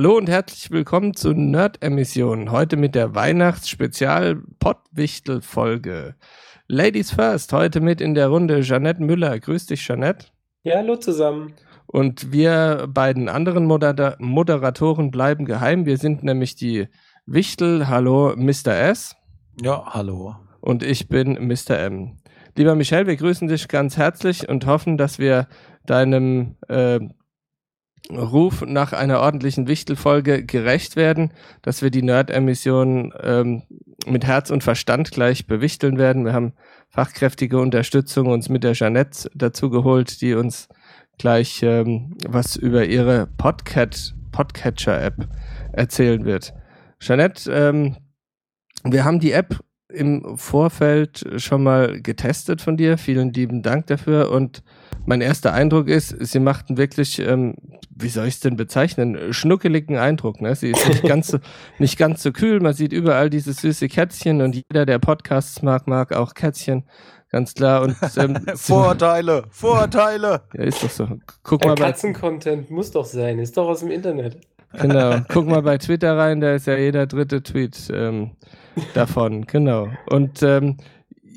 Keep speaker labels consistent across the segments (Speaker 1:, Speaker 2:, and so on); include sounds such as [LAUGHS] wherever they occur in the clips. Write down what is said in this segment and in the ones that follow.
Speaker 1: Hallo und herzlich willkommen zu Nerd-Emission. Heute mit der Weihnachts-Spezial-Pottwichtel-Folge. Ladies first, heute mit in der Runde Jeanette Müller. Grüß dich, Jeanette.
Speaker 2: Ja, hallo zusammen.
Speaker 1: Und wir beiden anderen Moder Moderatoren bleiben geheim. Wir sind nämlich die Wichtel. Hallo, Mr. S.
Speaker 3: Ja, hallo.
Speaker 1: Und ich bin Mr. M. Lieber Michel, wir grüßen dich ganz herzlich und hoffen, dass wir deinem äh, Ruf nach einer ordentlichen Wichtelfolge gerecht werden, dass wir die Nerd-Emission ähm, mit Herz und Verstand gleich bewichteln werden. Wir haben fachkräftige Unterstützung uns mit der Jeanette dazu geholt, die uns gleich ähm, was über ihre Podcat Podcatcher-App erzählen wird. Jeanette, ähm, wir haben die App im Vorfeld schon mal getestet von dir. Vielen lieben Dank dafür und mein erster Eindruck ist, sie macht einen wirklich, ähm, wie soll ich es denn bezeichnen, schnuckeligen Eindruck. Ne? Sie ist nicht ganz, so, [LAUGHS] nicht ganz so kühl. Man sieht überall diese süße Kätzchen und jeder, der Podcasts mag, mag auch Kätzchen. Ganz klar. Und,
Speaker 3: ähm, [LAUGHS] Vorurteile, [LAUGHS] Vorurteile.
Speaker 1: Ja, ist doch so. Guck mal
Speaker 2: Katzen-Content muss doch sein, ist doch aus dem Internet.
Speaker 1: Genau. Guck mal bei Twitter rein, da ist ja jeder dritte Tweet ähm, davon. Genau. Und ähm,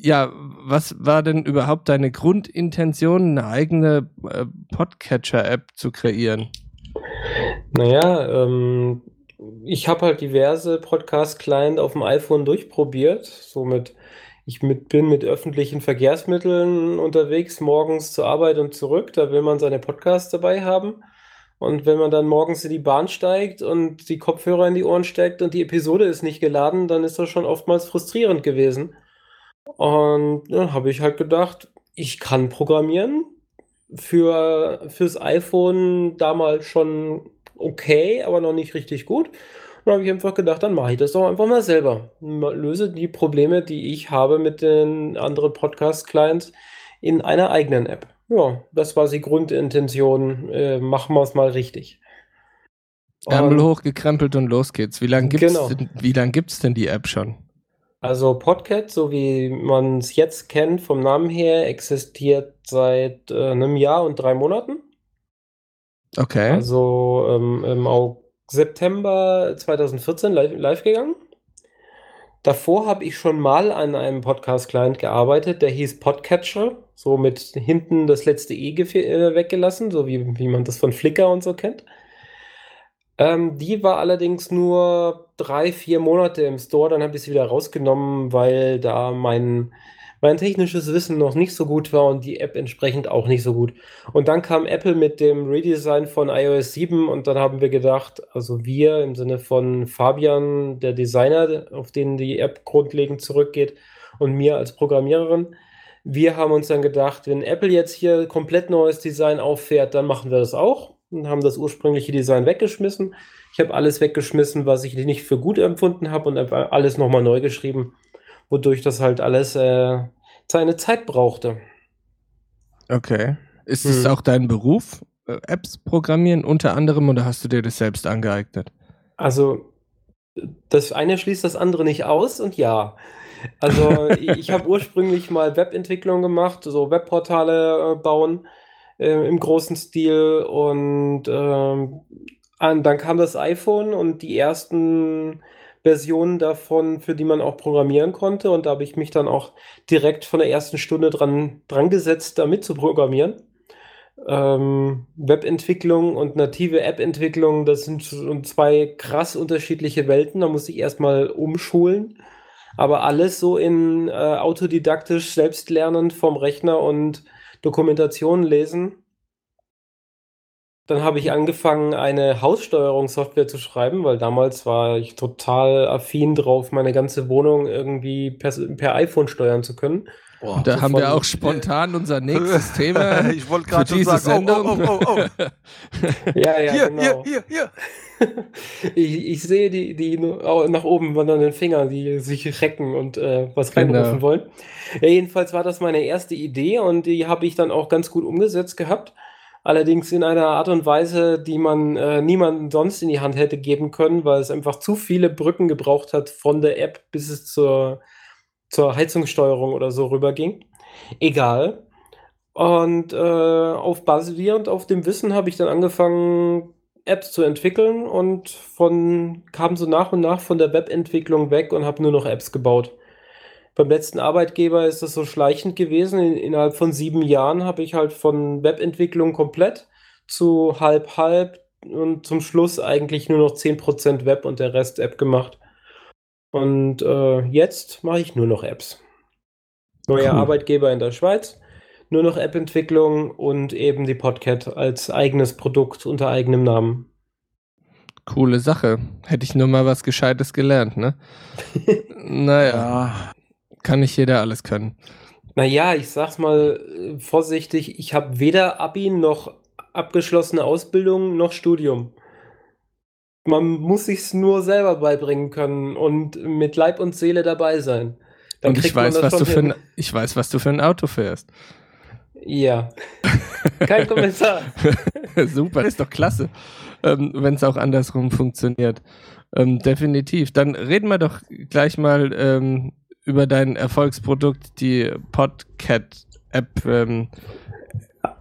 Speaker 1: ja, was war denn überhaupt deine Grundintention, eine eigene äh, Podcatcher-App zu kreieren?
Speaker 2: Naja, ähm, ich habe halt diverse Podcast-Client auf dem iPhone durchprobiert. Somit, ich mit, bin mit öffentlichen Verkehrsmitteln unterwegs, morgens zur Arbeit und zurück. Da will man seine Podcasts dabei haben. Und wenn man dann morgens in die Bahn steigt und die Kopfhörer in die Ohren steckt und die Episode ist nicht geladen, dann ist das schon oftmals frustrierend gewesen. Und dann habe ich halt gedacht, ich kann programmieren. Für, fürs iPhone damals schon okay, aber noch nicht richtig gut. Und dann habe ich einfach gedacht, dann mache ich das doch einfach mal selber. Löse die Probleme, die ich habe mit den anderen Podcast-Clients in einer eigenen App. Ja, das war die Grundintention. Äh, machen wir es mal richtig.
Speaker 1: Ärmel hochgekrempelt und los geht's. Wie lange gibt's,
Speaker 2: Genau.
Speaker 1: denn, wie lang gibt's denn die App schon?
Speaker 2: Also Podcat, so wie man es jetzt kennt vom Namen her, existiert seit äh, einem Jahr und drei Monaten.
Speaker 1: Okay.
Speaker 2: Also ähm, im September 2014 live, live gegangen. Davor habe ich schon mal an einem Podcast-Client gearbeitet, der hieß Podcatcher, so mit hinten das letzte E äh, weggelassen, so wie, wie man das von Flickr und so kennt. Ähm, die war allerdings nur drei, vier Monate im Store, dann habe ich sie wieder rausgenommen, weil da mein, mein technisches Wissen noch nicht so gut war und die App entsprechend auch nicht so gut. Und dann kam Apple mit dem Redesign von iOS 7 und dann haben wir gedacht, also wir im Sinne von Fabian, der Designer, auf den die App grundlegend zurückgeht, und mir als Programmiererin, wir haben uns dann gedacht, wenn Apple jetzt hier komplett neues Design auffährt, dann machen wir das auch haben das ursprüngliche Design weggeschmissen. Ich habe alles weggeschmissen, was ich nicht für gut empfunden habe und habe alles nochmal neu geschrieben, wodurch das halt alles äh, seine Zeit brauchte.
Speaker 1: Okay. Ist es
Speaker 2: Hm.
Speaker 1: auch dein Beruf, äh, Apps programmieren unter anderem, oder hast du dir das selbst angeeignet?
Speaker 2: Also, das eine schließt das andere nicht aus und ja. Also, [LAUGHS] ich habe ursprünglich mal Webentwicklung gemacht, so Webportale äh, bauen äh, im großen Stil und ähm, an, dann kam das iPhone und die ersten Versionen davon, für die man auch programmieren konnte und da habe ich mich dann auch direkt von der ersten Stunde dran, dran gesetzt, damit zu programmieren. Ähm, Webentwicklung und native App-Entwicklung, das sind zwei krass unterschiedliche Welten. Da muss ich erstmal umschulen. Aber alles so in äh, autodidaktisch, selbstlernend vom Rechner und Dokumentationen lesen. Dann habe ich angefangen, eine Haussteuerungssoftware zu schreiben, weil damals war ich total affin drauf, meine ganze Wohnung irgendwie per, per iPhone steuern zu können.
Speaker 1: Boah, da haben wir auch spontan unser nächstes [LAUGHS] Thema.
Speaker 3: ich wollte gerade schon sagen, oh, oh, oh, oh. [LAUGHS] [LAUGHS]
Speaker 2: ja, ja,
Speaker 3: hier,
Speaker 2: genau.
Speaker 3: hier, hier, hier.
Speaker 2: ich, ich sehe die, die nach oben wandernden Finger, die sich recken und äh, was reinrufen genau. wollen. Ja, jedenfalls war das meine erste Idee und die habe ich dann auch ganz gut umgesetzt gehabt. Allerdings in einer Art und Weise, die man äh, niemandem sonst in die Hand hätte geben können, weil es einfach zu viele Brücken gebraucht hat von der App, bis es zur, zur Heizungssteuerung oder so rüberging. Egal. Und äh, auf basierend auf dem Wissen habe ich dann angefangen, Apps zu entwickeln und von kam so nach und nach von der Webentwicklung weg und habe nur noch Apps gebaut. Beim letzten Arbeitgeber ist das so schleichend gewesen. In, innerhalb von sieben Jahren habe ich halt von Webentwicklung komplett zu halb halb und zum Schluss eigentlich nur noch 10% Web und der Rest App gemacht. Und äh, jetzt mache ich nur noch Apps. Neuer cool. Arbeitgeber in der Schweiz, nur noch App-Entwicklung und eben die Podcat als eigenes Produkt unter eigenem Namen.
Speaker 1: Coole Sache. Hätte ich nur mal was Gescheites gelernt, ne? [LAUGHS] naja. Kann nicht jeder alles können.
Speaker 2: Naja, ich sag's mal äh, vorsichtig, ich habe weder Abi noch abgeschlossene Ausbildung noch Studium. Man muss sich's nur selber beibringen können und mit Leib und Seele dabei sein.
Speaker 1: Dann und ich weiß, was du für ein, ich weiß, was du für ein Auto fährst.
Speaker 2: Ja. [LAUGHS] Kein Kommentar.
Speaker 1: Super, ist doch klasse, ähm, wenn es auch andersrum funktioniert. Ähm, definitiv. Dann reden wir doch gleich mal ähm, über dein Erfolgsprodukt, die Podcat-App. Ähm,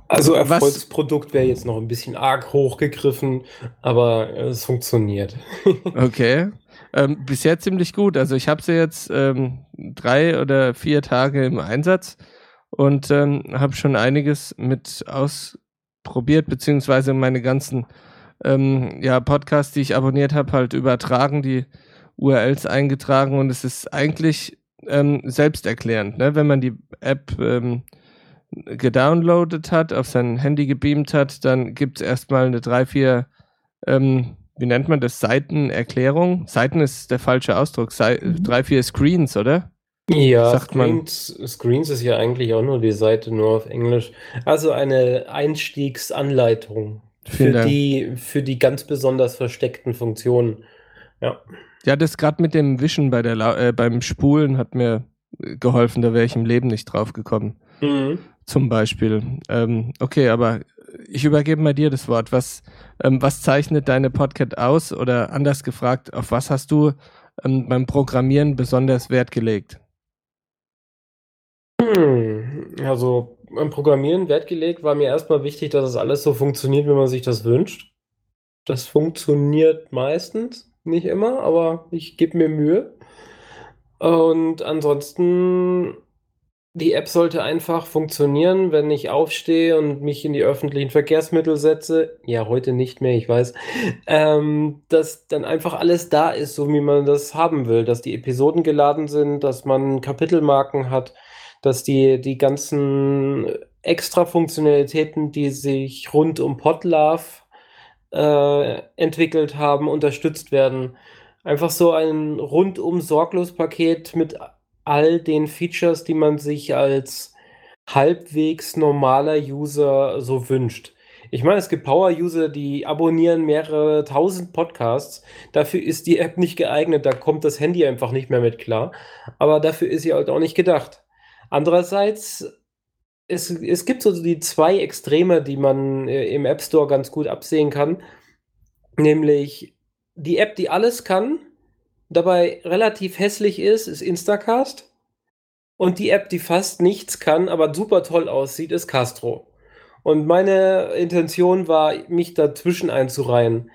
Speaker 2: also Erfolgsprodukt wäre jetzt noch ein bisschen arg hochgegriffen, aber es funktioniert. [LAUGHS]
Speaker 1: okay. Ähm, bisher ziemlich gut. Also ich habe sie jetzt ähm, drei oder vier Tage im Einsatz und ähm, habe schon einiges mit ausprobiert, beziehungsweise meine ganzen ähm, ja, Podcasts, die ich abonniert habe, halt übertragen, die URLs eingetragen und es ist eigentlich ähm, selbsterklärend. Ne? Wenn man die App ähm, gedownloadet hat, auf sein Handy gebeamt hat, dann gibt es erstmal eine drei, vier, ähm, wie nennt man das, Seitenerklärung. Seiten ist der falsche Ausdruck. Se mhm. drei, vier Screens, oder?
Speaker 2: Ja, Sagt Screens, man. Screens ist ja eigentlich auch nur die Seite, nur auf Englisch. Also eine Einstiegsanleitung für die, für die ganz besonders versteckten Funktionen. Ja.
Speaker 1: Ja, das gerade mit dem Wischen bei der La äh, beim Spulen hat mir geholfen, da wäre ich im Leben nicht drauf gekommen. Mhm. Zum Beispiel. Ähm, okay, aber ich übergebe mal dir das Wort. Was, ähm, was zeichnet deine Podcast aus? Oder anders gefragt, auf was hast du ähm, beim Programmieren besonders Wert gelegt?
Speaker 2: Hm, also beim Programmieren Wert gelegt war mir erstmal wichtig, dass es alles so funktioniert, wie man sich das wünscht. Das funktioniert meistens. Nicht immer, aber ich gebe mir Mühe. Und ansonsten, die App sollte einfach funktionieren, wenn ich aufstehe und mich in die öffentlichen Verkehrsmittel setze. Ja, heute nicht mehr, ich weiß. Ähm, dass dann einfach alles da ist, so wie man das haben will. Dass die Episoden geladen sind, dass man Kapitelmarken hat, dass die, die ganzen extra Funktionalitäten, die sich rund um Podlove äh, entwickelt haben, unterstützt werden. Einfach so ein rundum sorglos Paket mit all den Features, die man sich als halbwegs normaler User so wünscht. Ich meine, es gibt Power-User, die abonnieren mehrere tausend Podcasts. Dafür ist die App nicht geeignet, da kommt das Handy einfach nicht mehr mit klar. Aber dafür ist sie halt auch nicht gedacht. Andererseits es, es gibt so die zwei Extreme, die man äh, im App Store ganz gut absehen kann. Nämlich die App, die alles kann, dabei relativ hässlich ist, ist Instacast. Und die App, die fast nichts kann, aber super toll aussieht, ist Castro. Und meine Intention war, mich dazwischen einzureihen.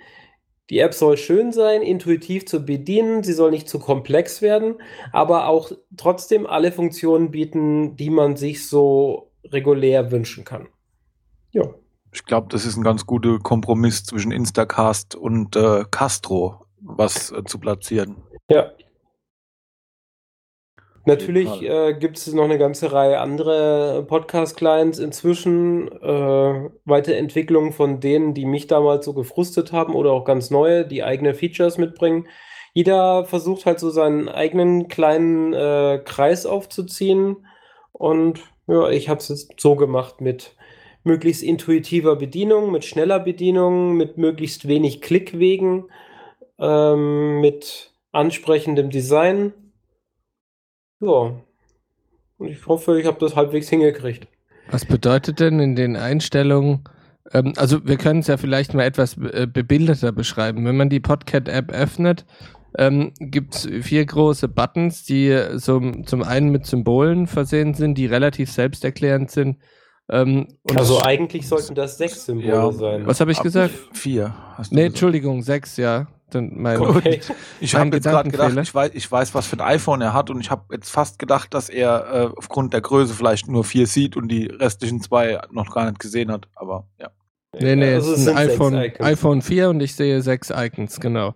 Speaker 2: Die App soll schön sein, intuitiv zu bedienen, sie soll nicht zu komplex werden, aber auch trotzdem alle Funktionen bieten, die man sich so regulär wünschen kann.
Speaker 3: Ja. Ich glaube, das ist ein ganz guter Kompromiss zwischen Instacast und äh, Castro, was äh, zu platzieren.
Speaker 2: Ja. Natürlich äh, gibt es noch eine ganze Reihe andere Podcast-Clients inzwischen, äh, Weiterentwicklungen von denen, die mich damals so gefrustet haben oder auch ganz neue, die eigene Features mitbringen. Jeder versucht halt so seinen eigenen kleinen äh, Kreis aufzuziehen und ja, ich habe es jetzt so gemacht mit möglichst intuitiver Bedienung, mit schneller Bedienung, mit möglichst wenig Klickwegen, ähm, mit ansprechendem Design. Ja. Und ich hoffe, ich habe das halbwegs hingekriegt.
Speaker 1: Was bedeutet denn in den Einstellungen, ähm, also wir können es ja vielleicht mal etwas äh, bebilderter beschreiben. Wenn man die Podcat-App öffnet, ähm, gibt es vier große Buttons, die so, zum einen mit Symbolen versehen sind, die relativ selbsterklärend sind.
Speaker 2: Ähm, also eigentlich sollten das sechs Symbole ja, sein.
Speaker 1: Was habe ich gesagt?
Speaker 3: Vier.
Speaker 1: Hast nee, gesagt. Entschuldigung, sechs, ja. Dann mein,
Speaker 3: okay. [LAUGHS] Ich habe jetzt gerade gedacht, ich weiß, ich weiß, was für ein iPhone er hat und ich habe jetzt fast gedacht, dass er äh, aufgrund der Größe vielleicht nur vier sieht und die restlichen zwei noch gar nicht gesehen hat. Aber ja.
Speaker 1: Nee, nee, also es ist ein iPhone, iPhone 4 und ich sehe sechs Icons, genau.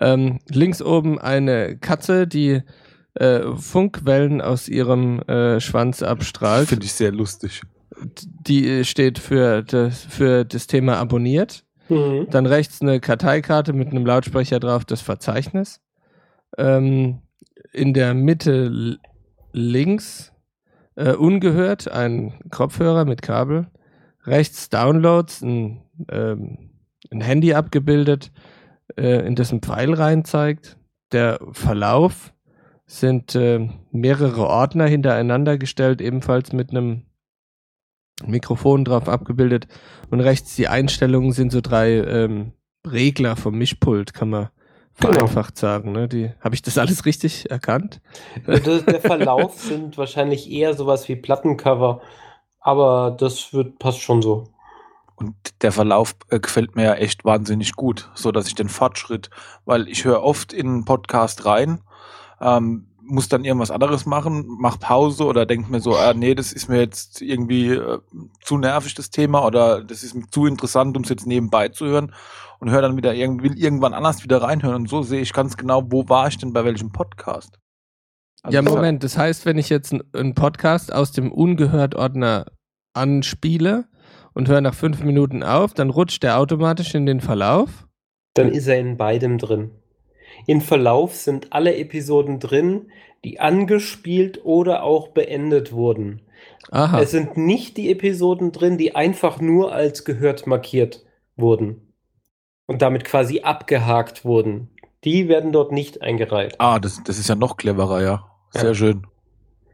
Speaker 1: Ähm, links oben eine Katze, die äh, Funkwellen aus ihrem äh, Schwanz abstrahlt.
Speaker 3: Finde ich sehr lustig.
Speaker 1: Die äh, steht für das, für das Thema abonniert. Mhm. Dann rechts eine Karteikarte mit einem Lautsprecher drauf, das Verzeichnis. Ähm, in der Mitte links äh, ungehört ein Kopfhörer mit Kabel. Rechts Downloads, ein, ähm, ein Handy abgebildet, äh, in dessen Pfeil rein zeigt. Der Verlauf sind äh, mehrere Ordner hintereinander gestellt, ebenfalls mit einem Mikrofon drauf abgebildet. Und rechts die Einstellungen sind so drei ähm, Regler vom Mischpult, kann man genau. vereinfacht sagen. Ne? Die, Habe ich das alles richtig erkannt?
Speaker 2: Der Verlauf sind wahrscheinlich eher sowas wie Plattencover, aber das wird, passt schon so.
Speaker 3: Und der Verlauf äh, gefällt mir ja echt wahnsinnig gut, so dass ich den Fortschritt, weil ich höre oft in einen Podcast rein, ähm, muss dann irgendwas anderes machen, mach Pause oder denkt mir so, ah, nee, das ist mir jetzt irgendwie äh, zu nervig, das Thema, oder das ist mir zu interessant, um es jetzt nebenbei zu hören und höre dann wieder irgendwie, irgendwann anders wieder reinhören. Und so sehe ich ganz genau, wo war ich denn bei welchem Podcast.
Speaker 1: Also ja, Moment, das heißt, wenn ich jetzt einen Podcast aus dem Ungehört-Ordner anspiele und höre nach fünf Minuten auf, dann rutscht der automatisch in den Verlauf?
Speaker 2: Dann ist er in beidem drin. In Verlauf sind alle Episoden drin, die angespielt oder auch beendet wurden. Aha. Es sind nicht die Episoden drin, die einfach nur als gehört markiert wurden und damit quasi abgehakt wurden. Die werden dort nicht eingereiht.
Speaker 3: Ah, das, das ist ja noch cleverer, ja. Sehr ja. schön.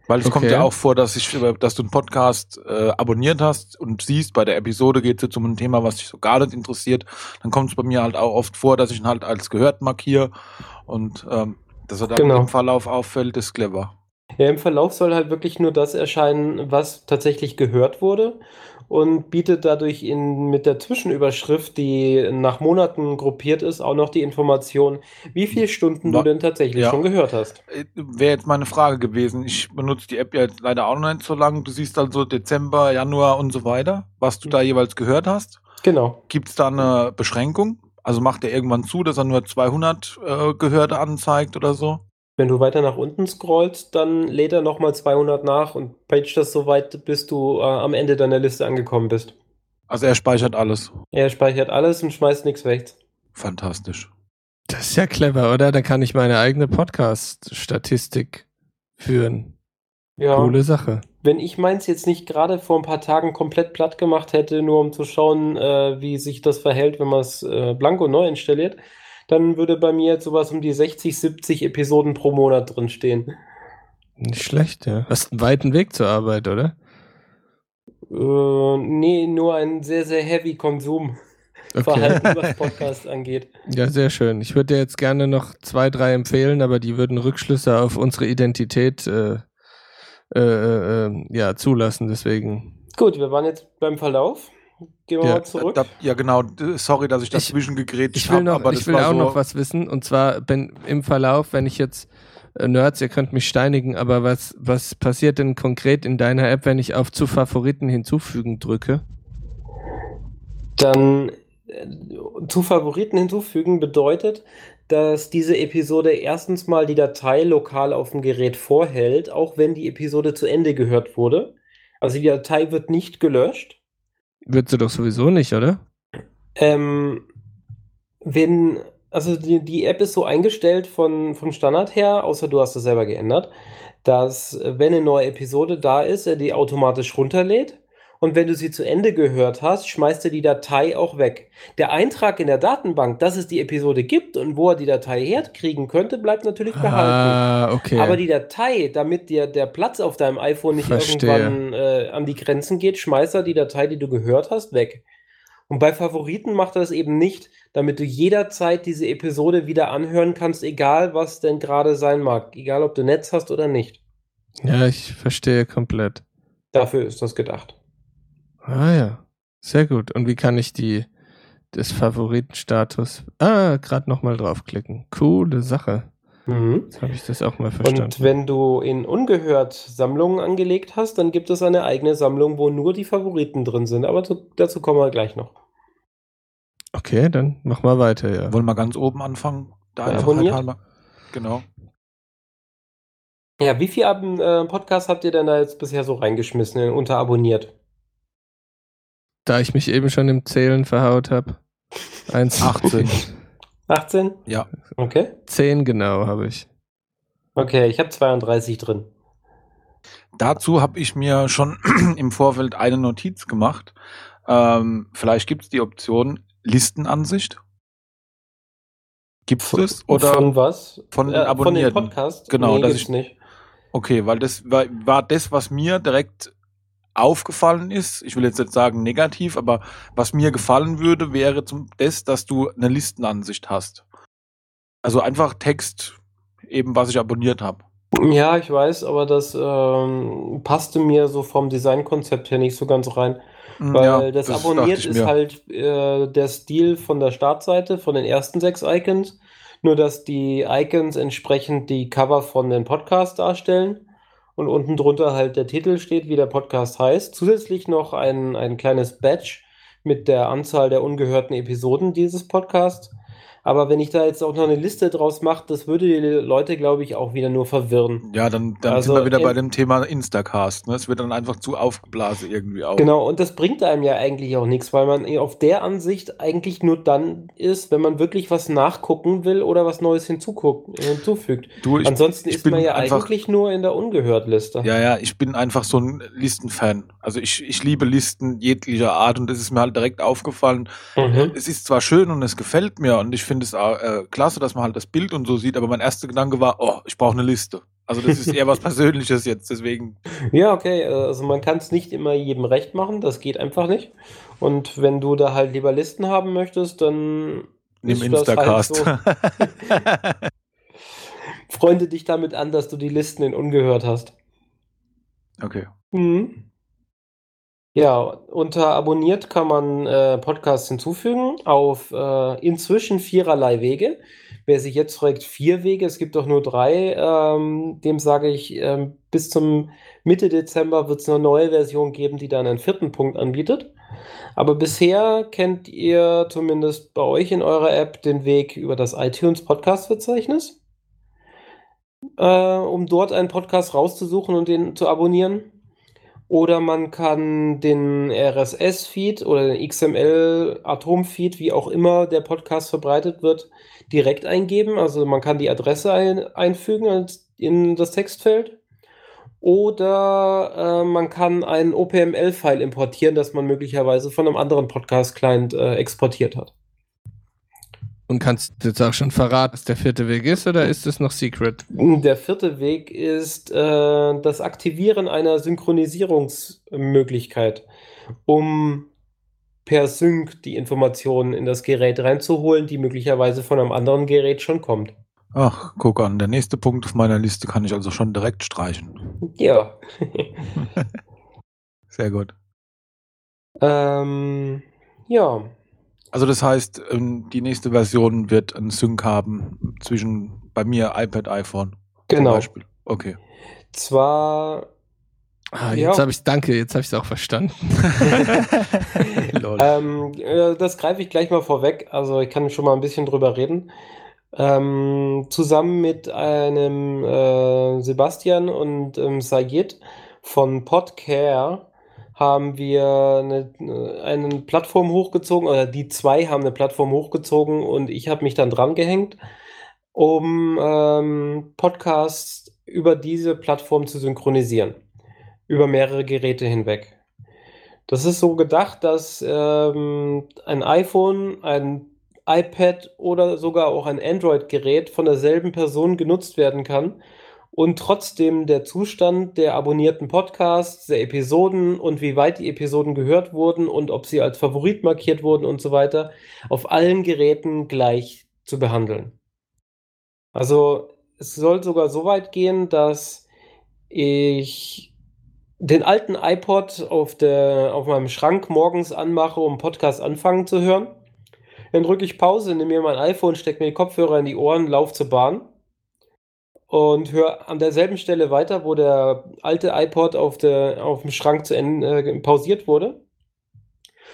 Speaker 3: Weil es okay. kommt ja auch vor, dass, ich, dass du einen Podcast äh, abonniert hast und siehst, bei der Episode geht es jetzt um ein Thema, was dich so gar nicht interessiert. Dann kommt es bei mir halt auch oft vor, dass ich ihn halt als gehört markiere und ähm, dass er dann genau. im Verlauf auffällt, ist clever.
Speaker 2: Ja, im Verlauf soll halt wirklich nur das erscheinen, was tatsächlich gehört wurde und bietet dadurch in, mit der Zwischenüberschrift, die nach Monaten gruppiert ist, auch noch die Information, wie viele Stunden du denn tatsächlich ja. schon gehört hast.
Speaker 3: Äh, Wäre jetzt meine Frage gewesen. Ich benutze die App ja jetzt leider auch noch nicht so lange. Du siehst also Dezember, Januar und so weiter, was du da jeweils gehört hast.
Speaker 2: Genau.
Speaker 3: Gibt es da eine Beschränkung? Also macht er irgendwann zu, dass er nur 200 äh, Gehörte anzeigt oder so?
Speaker 2: Wenn du weiter nach unten scrollst, dann lädt er nochmal 200 nach und page das so weit, bis du äh, am Ende deiner Liste angekommen bist.
Speaker 3: Also er speichert alles.
Speaker 2: Er speichert alles und schmeißt nichts weg.
Speaker 3: Fantastisch.
Speaker 1: Das ist ja clever, oder? Da kann ich meine eigene Podcast-Statistik führen. Ja. Coole Sache.
Speaker 2: Wenn ich meins jetzt nicht gerade vor ein paar Tagen komplett platt gemacht hätte, nur um zu schauen, äh, wie sich das verhält, wenn man es äh, blanko neu installiert, dann würde bei mir jetzt sowas um die 60, 70 Episoden pro Monat drinstehen.
Speaker 1: Nicht schlecht, ja. Hast einen weiten Weg zur Arbeit, oder?
Speaker 2: Äh, nee, nur ein sehr, sehr heavy Konsum. Okay. Verhalten, was [LAUGHS] Podcast angeht.
Speaker 1: Ja, sehr schön. Ich würde dir jetzt gerne noch zwei, drei empfehlen, aber die würden Rückschlüsse auf unsere Identität äh, äh, äh, ja, zulassen, deswegen.
Speaker 2: Gut, wir waren jetzt beim Verlauf. Gehen wir
Speaker 3: ja,
Speaker 2: mal zurück.
Speaker 3: Da, ja, genau. Sorry, dass ich dazwischen gegrätscht
Speaker 1: habe. Aber ich will auch so noch was wissen. Und zwar bin im Verlauf, wenn ich jetzt äh, Nerds, ihr könnt mich steinigen, aber was, was passiert denn konkret in deiner App, wenn ich auf zu Favoriten hinzufügen drücke?
Speaker 2: Dann äh, zu Favoriten hinzufügen bedeutet, dass diese Episode erstens mal die Datei lokal auf dem Gerät vorhält, auch wenn die Episode zu Ende gehört wurde. Also die Datei wird nicht gelöscht.
Speaker 1: Wird sie doch sowieso nicht, oder?
Speaker 2: Ähm, wenn, also die, die App ist so eingestellt von, vom Standard her, außer du hast es selber geändert, dass äh, wenn eine neue Episode da ist, er die automatisch runterlädt und wenn du sie zu Ende gehört hast, schmeißt er die Datei auch weg. Der Eintrag in der Datenbank, dass es die Episode gibt und wo er die Datei herkriegen könnte, bleibt natürlich behalten.
Speaker 1: Ah, okay.
Speaker 2: Aber die Datei, damit dir der Platz auf deinem iPhone nicht
Speaker 1: Verstehe.
Speaker 2: irgendwann äh, an die Grenzen geht, schmeißt er die Datei, die du gehört hast, weg. Und bei Favoriten macht er das eben nicht, damit du jederzeit diese Episode wieder anhören kannst, egal was denn gerade sein mag. Egal, ob du Netz hast oder nicht.
Speaker 1: ja, ich verstehe komplett.
Speaker 2: Dafür ist das gedacht.
Speaker 1: Ah ja, sehr gut. Und wie kann ich die des Favoritenstatus? Ah, gerade nochmal draufklicken. Coole Sache.
Speaker 2: Mhm.
Speaker 1: Jetzt habe ich das auch mal verstanden.
Speaker 2: Und wenn du in Ungehört Sammlungen angelegt hast, dann gibt es eine eigene Sammlung, wo nur die Favoriten drin sind. Aber zu, dazu kommen wir gleich noch.
Speaker 1: okay, dann mach mal weiter, ja.
Speaker 3: Wollen wir ganz oben anfangen? Da
Speaker 2: Ja, abonniert.
Speaker 3: halber. Genau.
Speaker 2: Ja, wie viele äh, Podcasts habt ihr denn da jetzt bisher so reingeschmissen, in- unter abonniert?
Speaker 1: Da ich mich eben schon im Zählen verhaut habe. 1,
Speaker 3: 18.
Speaker 2: 18?
Speaker 3: Ja.
Speaker 2: Okay.
Speaker 1: 10 genau habe ich.
Speaker 2: Okay, ich habe 32 drin.
Speaker 3: Dazu habe ich mir schon [CLEARS THROAT] im Vorfeld eine Notiz gemacht. Ähm, vielleicht gibt es die Option Listenansicht. Gibt es das? Oder
Speaker 2: von was?
Speaker 3: von den
Speaker 2: Äh, von
Speaker 3: Abonnierten?
Speaker 2: Podcasts?
Speaker 3: Genau,
Speaker 2: nee, gibt's
Speaker 3: ich-
Speaker 2: nicht.
Speaker 3: Okay, weil das war, war das, was mir direkt aufgefallen ist. Ich will jetzt nicht sagen negativ, aber was mir gefallen würde, wäre zum das, dass du eine Listenansicht hast. Also einfach Text, eben was ich abonniert habe.
Speaker 2: Ja, ich weiß, aber das ähm, passte mir so vom Designkonzept her nicht so ganz rein. Weil das,
Speaker 3: dachte
Speaker 2: abonniert ist
Speaker 3: mir.
Speaker 2: halt äh, der Stil von der Startseite, von den ersten sechs Icons. Nur, dass die Icons entsprechend die Cover von den Podcasts darstellen und unten drunter halt der Titel steht, wie der Podcast heißt. Zusätzlich noch ein, ein kleines Badge mit der Anzahl der ungehörten Episoden dieses Podcasts. Aber wenn ich da jetzt auch noch eine Liste draus mache, das würde die Leute, glaube ich, auch wieder nur verwirren.
Speaker 3: Ja, dann, dann
Speaker 2: Also
Speaker 3: sind wir wieder bei
Speaker 2: in-
Speaker 3: dem Thema Instacast. Ne? Es wird dann einfach zu aufgeblasen irgendwie auch.
Speaker 2: Genau, und das bringt einem ja eigentlich auch nichts, weil man auf der Ansicht eigentlich nur dann ist, wenn man wirklich was nachgucken will oder was Neues hinzufügt.
Speaker 3: Du, ich,
Speaker 2: Ansonsten
Speaker 3: ich
Speaker 2: ist man ja
Speaker 3: einfach-
Speaker 2: eigentlich nur in der Ungehört-Liste.
Speaker 3: ja, ja, ich bin einfach so ein Listenfan. Also ich, ich liebe Listen jeglicher Art und das ist mir halt direkt aufgefallen.
Speaker 2: Mhm.
Speaker 3: Es ist zwar schön und es gefällt mir und ich finde es auch, äh, klasse, dass man halt das Bild und so sieht, aber mein erster Gedanke war, oh, ich brauche eine Liste. Also das ist eher was [LAUGHS] Persönliches jetzt, deswegen.
Speaker 2: Ja, okay, also man kann es nicht immer jedem recht machen, das geht einfach nicht. Und wenn du da halt lieber Listen haben möchtest, dann
Speaker 3: Nimm
Speaker 2: das
Speaker 3: Instacast.
Speaker 2: Halt so. [LAUGHS] Freunde dich damit an, dass du die Listen in Ungehört hast.
Speaker 3: okay.
Speaker 2: Mhm. Ja, unter abonniert kann man äh, Podcasts hinzufügen auf äh, inzwischen viererlei Wege. Wer sich jetzt fragt, vier Wege, es gibt doch nur drei, ähm, dem sage ich, ähm, bis zum Mitte Dezember wird es eine neue Version geben, die dann einen vierten Punkt anbietet. Aber bisher kennt ihr zumindest bei euch in eurer App den Weg über das iTunes Podcast-Verzeichnis, äh, um dort einen Podcast rauszusuchen und den zu abonnieren. Oder man kann den RSS-Feed oder den XML-Atom-Feed, wie auch immer der Podcast verbreitet wird, direkt eingeben. Also man kann die Adresse ein, einfügen in das Textfeld. Oder äh, man kann ein OPML-File importieren, das man möglicherweise von einem anderen Podcast-Client äh, exportiert hat.
Speaker 1: Und kannst du jetzt auch schon verraten, was der vierte Weg ist, oder ist es noch Secret?
Speaker 2: Der vierte Weg ist äh, das Aktivieren einer Synchronisierungsmöglichkeit, um per Sync die Informationen in das Gerät reinzuholen, die möglicherweise von einem anderen Gerät schon kommt.
Speaker 3: Ach, guck an, der nächste Punkt auf meiner Liste kann ich also schon direkt streichen.
Speaker 2: Ja. [LAUGHS]
Speaker 3: Sehr gut.
Speaker 2: ähm, ja.
Speaker 3: Also das heißt, ähm, die nächste Version wird einen Sync haben zwischen bei mir iPad, iPhone. Zum
Speaker 2: Genau.
Speaker 3: Beispiel. Okay.
Speaker 2: Zwar
Speaker 1: Ah,
Speaker 2: Ja.
Speaker 1: jetzt habe ich danke, jetzt habe ich es auch verstanden. [LAUGHS]
Speaker 2: Ähm, äh, das greife ich gleich mal vorweg. Also ich kann schon mal ein bisschen drüber reden. Ähm, zusammen mit einem äh, Sebastian und ähm, Sayed von Podcare haben wir eine, eine Plattform hochgezogen, oder die zwei haben eine Plattform hochgezogen und ich habe mich dann dran gehängt, um ähm, Podcasts über diese Plattform zu synchronisieren. Über mehrere Geräte hinweg. Das ist so gedacht, dass ähm, ein iPhone, ein iPad oder sogar auch ein Android-Gerät von derselben Person genutzt werden kann und trotzdem der Zustand der abonnierten Podcasts, der Episoden und wie weit die Episoden gehört wurden und ob sie als Favorit markiert wurden und so weiter, auf allen Geräten gleich zu behandeln. Also es soll sogar so weit gehen, dass ich den alten iPod auf, der, auf meinem Schrank morgens anmache, um Podcast anfangen zu hören. Dann drücke ich Pause, nehme mir mein iPhone, stecke mir die Kopfhörer in die Ohren, laufe zur Bahn und höre an derselben Stelle weiter, wo der alte iPod auf, der, auf dem Schrank zu Ende äh, pausiert wurde.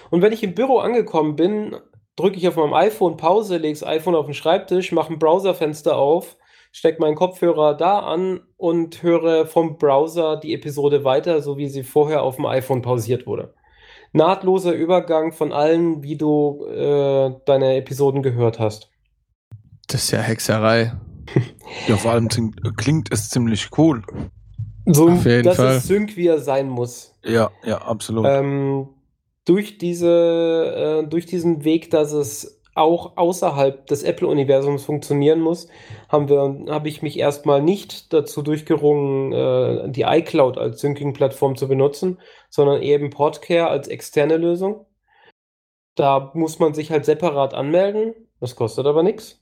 Speaker 2: Und wenn ich im Büro angekommen bin, drücke ich auf meinem iPhone Pause, lege das iPhone auf den Schreibtisch, mache ein Browserfenster auf, stecke meinen Kopfhörer da an und höre vom Browser die Episode weiter, so wie sie vorher auf dem iPhone pausiert wurde. Nahtloser Übergang von allen, wie du äh, deine Episoden gehört hast.
Speaker 1: Das ist ja Hexerei.
Speaker 3: Ja, vor allem klingt es ziemlich cool.
Speaker 2: So,
Speaker 1: Auf jeden
Speaker 2: das
Speaker 1: Fall.
Speaker 2: ist Sync, wie er sein muss.
Speaker 3: Ja, ja, absolut.
Speaker 2: Ähm, durch, diese, äh, durch diesen Weg, dass es auch außerhalb des Apple-Universums funktionieren muss, habe ich mich erstmal nicht dazu durchgerungen, äh, die iCloud als Syncing-Plattform zu benutzen, sondern eben Podcare als externe Lösung. Da muss man sich halt separat anmelden, das kostet aber nichts.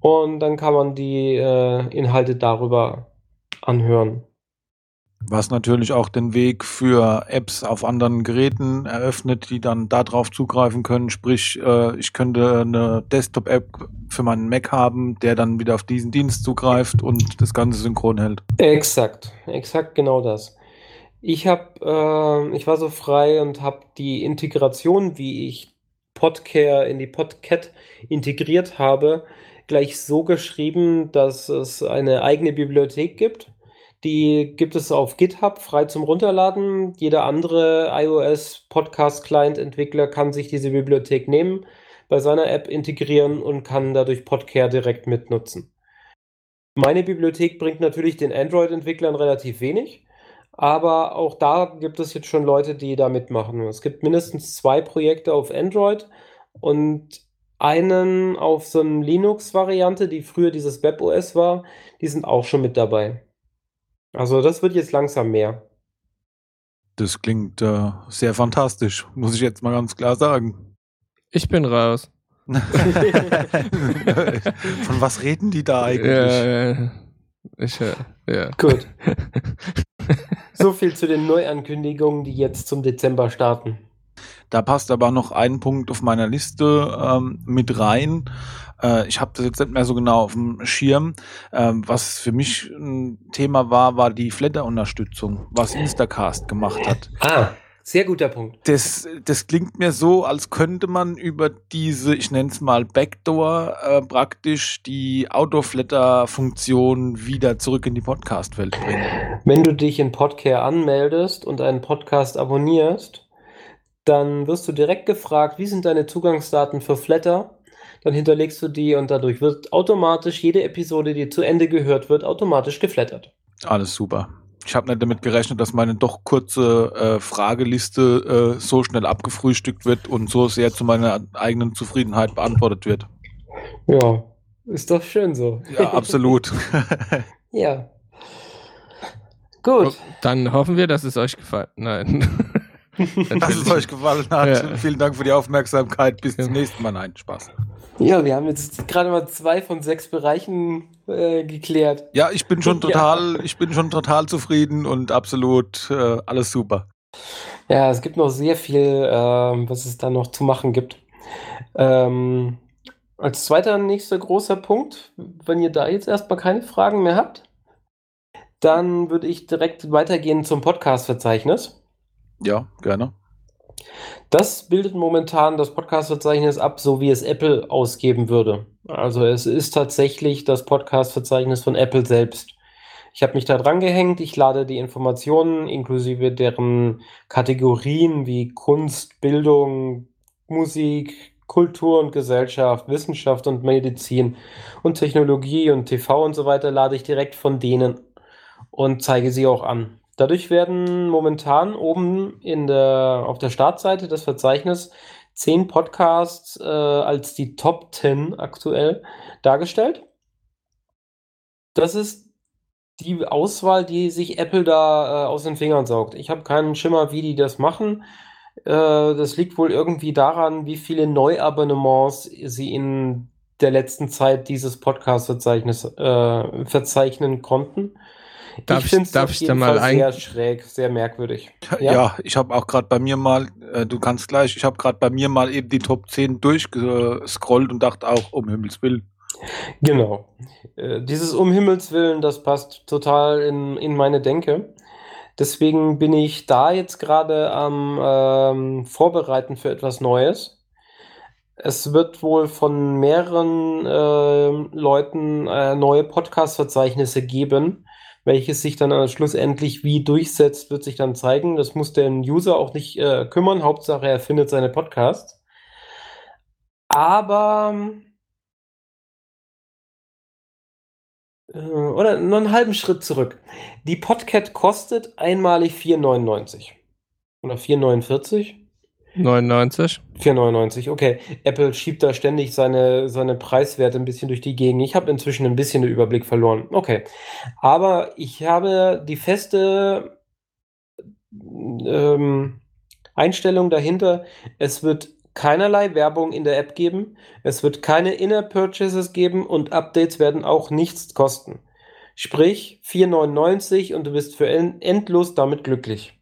Speaker 2: Und dann kann man die äh, Inhalte darüber anhören.
Speaker 3: Was natürlich auch den Weg für Apps auf anderen Geräten eröffnet, die dann darauf zugreifen können. Sprich, äh, ich könnte eine Desktop-App für meinen Mac haben, der dann wieder auf diesen Dienst zugreift und das Ganze synchron hält.
Speaker 2: Exakt, exakt genau das. Ich habe, äh, ich war so frei und habe die Integration, wie ich Podcare in die Podcat integriert habe, gleich so geschrieben, dass es eine eigene Bibliothek gibt. Die gibt es auf GitHub frei zum Runterladen. Jeder andere iOS Podcast Client Entwickler kann sich diese Bibliothek nehmen, bei seiner App integrieren und kann dadurch Podcare direkt mitnutzen. Meine Bibliothek bringt natürlich den Android-Entwicklern relativ wenig, aber auch da gibt es jetzt schon Leute, die da mitmachen. Es gibt mindestens zwei Projekte auf Android und einen auf so einer Linux-Variante, die früher dieses WebOS war, die sind auch schon mit dabei. Also das wird jetzt langsam mehr.
Speaker 3: Das klingt äh, sehr fantastisch, muss ich jetzt mal ganz klar sagen.
Speaker 1: Ich bin raus. [LAUGHS]
Speaker 3: Von was reden die da eigentlich?
Speaker 1: Ja, ja. ich, äh, ja.
Speaker 2: Gut. [LAUGHS] So viel zu den Neuankündigungen, die jetzt zum Dezember starten.
Speaker 3: Da passt aber noch ein Punkt auf meiner Liste ähm, mit rein. Äh, ich habe das jetzt nicht mehr so genau auf dem Schirm. Ähm, was für mich ein Thema war, war die Flatter-Unterstützung, was Instacast gemacht hat.
Speaker 2: Ah, sehr guter Punkt.
Speaker 3: Das, das klingt mir so, als könnte man über diese, ich nenne es mal Backdoor, äh, praktisch die Autoflatter-Funktion wieder zurück in die Podcast-Welt bringen.
Speaker 2: Wenn du dich in Podcare anmeldest und einen Podcast abonnierst, dann wirst du direkt gefragt, wie sind deine Zugangsdaten für Flatter? Dann hinterlegst du die und dadurch wird automatisch jede Episode, die zu Ende gehört wird, automatisch geflattert.
Speaker 3: Alles super. Ich habe nicht damit gerechnet, dass meine doch kurze äh, Frageliste äh, so schnell abgefrühstückt wird und so sehr zu meiner eigenen Zufriedenheit beantwortet wird.
Speaker 2: Ja, ist doch schön so.
Speaker 3: Ja, absolut. [LAUGHS] [LAUGHS]
Speaker 2: Ja. Gut.
Speaker 1: Dann hoffen wir, dass es euch gefallen Nein. [LAUGHS]
Speaker 3: Dass es euch gefallen hat.
Speaker 1: Ja.
Speaker 3: Vielen Dank für die Aufmerksamkeit. Bis
Speaker 1: Ja.
Speaker 3: zum nächsten Mal. Nein, Spaß.
Speaker 2: Ja, wir haben jetzt gerade mal zwei von sechs Bereichen äh, geklärt.
Speaker 3: Ja, ich bin schon
Speaker 2: Ja.
Speaker 3: total, ich bin schon total zufrieden und absolut äh, alles super.
Speaker 2: Ja, es gibt noch sehr viel, ähm, was es da noch zu machen gibt. Ähm, als zweiter nächster großer Punkt, wenn ihr da jetzt erstmal keine Fragen mehr habt, Dann würde ich direkt weitergehen zum Podcast-Verzeichnis.
Speaker 3: Ja, gerne.
Speaker 2: Das bildet momentan das Podcast-Verzeichnis ab, so wie es Apple ausgeben würde. Also es ist tatsächlich das Podcast-Verzeichnis von Apple selbst. Ich habe mich da dran gehängt, ich lade die Informationen inklusive deren Kategorien wie Kunst, Bildung, Musik, Kultur und Gesellschaft, Wissenschaft und Medizin und Technologie und TV und so weiter, lade ich direkt von denen und zeige sie auch an. Dadurch werden momentan oben in der, auf der Startseite des Verzeichnisses zehn Podcasts äh, als die Top 10 aktuell dargestellt. Das ist die Auswahl, die sich Apple da äh, aus den Fingern saugt. Ich habe keinen Schimmer, wie die das machen. Äh, das liegt wohl irgendwie daran, wie viele Neuabonnements sie in der letzten Zeit dieses Podcast-Verzeichnis äh, verzeichnen konnten.
Speaker 1: Darf ich,
Speaker 2: find's
Speaker 1: darf ich da mal ein,
Speaker 2: sehr schräg, sehr merkwürdig.
Speaker 3: Ja,
Speaker 2: Ja.
Speaker 3: ich habe auch gerade bei mir mal, äh, du kannst gleich, ich habe gerade bei mir mal eben die Top 10 durchgescrollt und dachte auch, um Himmels Willen.
Speaker 2: Genau. Äh, dieses Um Himmels Willen, das passt total in, in meine Denke. Deswegen bin ich da jetzt gerade am ähm, Vorbereiten für etwas Neues. Es wird wohl von mehreren ähm, Leuten äh, neue Podcast-Verzeichnisse geben. Welches sich dann äh, schlussendlich wie durchsetzt, wird sich dann zeigen. Das muss den User auch nicht äh, kümmern. Hauptsache, er findet seine Podcasts. Aber äh, oder nur einen halben Schritt zurück. Die Podcat kostet einmalig 4,99. Oder 4,49?
Speaker 1: 99?
Speaker 2: 4,99, okay. Apple schiebt da ständig seine, seine Preiswerte ein bisschen durch die Gegend. Ich habe inzwischen ein bisschen den Überblick verloren. Okay. Aber ich habe die feste ähm, Einstellung dahinter. Es wird keinerlei Werbung in der App geben. Es wird keine Inner-Purchases geben und Updates werden auch nichts kosten. Sprich 4,99 und du bist für en- endlos damit glücklich.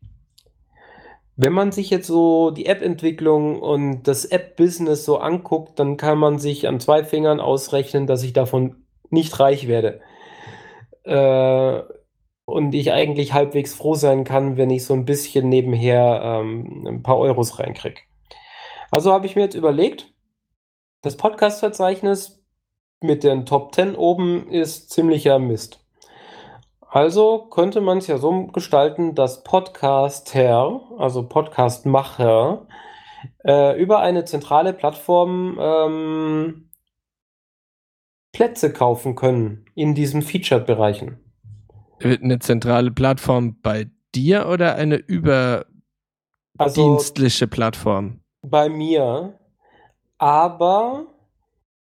Speaker 2: Wenn man sich jetzt so die App-Entwicklung und das App-Business so anguckt, dann kann man sich an zwei Fingern ausrechnen, dass ich davon nicht reich werde. Äh, und ich eigentlich halbwegs froh sein kann, wenn ich so ein bisschen nebenher ähm, ein paar Euros reinkriege. Also habe ich mir jetzt überlegt, das Podcast-Verzeichnis mit den Top 10 oben ist ziemlicher Mist. Also könnte man es ja so gestalten, dass Podcaster, also Podcastmacher, äh, über eine zentrale Plattform ähm, Plätze kaufen können in diesen Featured-Bereichen.
Speaker 1: Eine zentrale Plattform bei dir oder eine
Speaker 2: Also
Speaker 1: überdienstliche Plattform?
Speaker 2: bei mir, aber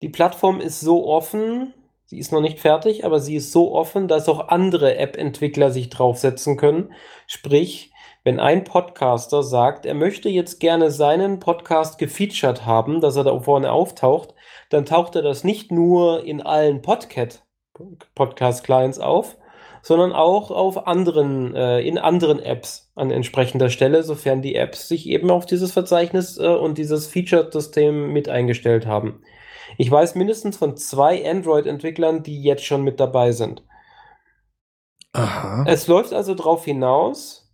Speaker 2: die Plattform ist so offen, sie ist noch nicht fertig, aber sie ist so offen, dass auch andere App-Entwickler sich draufsetzen können. Sprich, wenn ein Podcaster sagt, er möchte jetzt gerne seinen Podcast gefeatured haben, dass er da vorne auftaucht, dann taucht er das nicht nur in allen Podcast-Clients auf, sondern auch auf anderen, äh, in anderen Apps an entsprechender Stelle, sofern die Apps sich eben auf dieses Verzeichnis äh, und dieses Featured-System mit eingestellt haben. Ich weiß mindestens von zwei Android-Entwicklern, die jetzt schon mit dabei sind.
Speaker 1: Aha.
Speaker 2: Es läuft also darauf hinaus,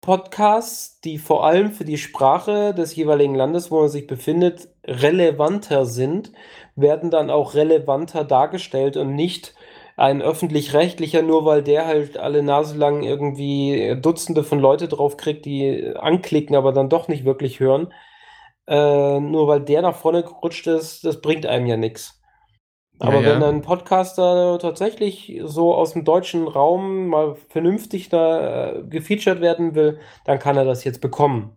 Speaker 2: Podcasts, die vor allem für die Sprache des jeweiligen Landes, wo man sich befindet, relevanter sind, werden dann auch relevanter dargestellt und nicht ein öffentlich-rechtlicher, nur weil der halt alle Nase lang irgendwie Dutzende von Leute drauf kriegt, die anklicken, aber dann doch nicht wirklich hören. Äh, nur weil der nach vorne gerutscht ist, das bringt einem ja nichts. Aber
Speaker 1: Ja,
Speaker 2: wenn
Speaker 1: ja.
Speaker 2: ein Podcaster tatsächlich so aus dem deutschen Raum mal vernünftig da äh, gefeatured werden will, dann kann er das jetzt bekommen.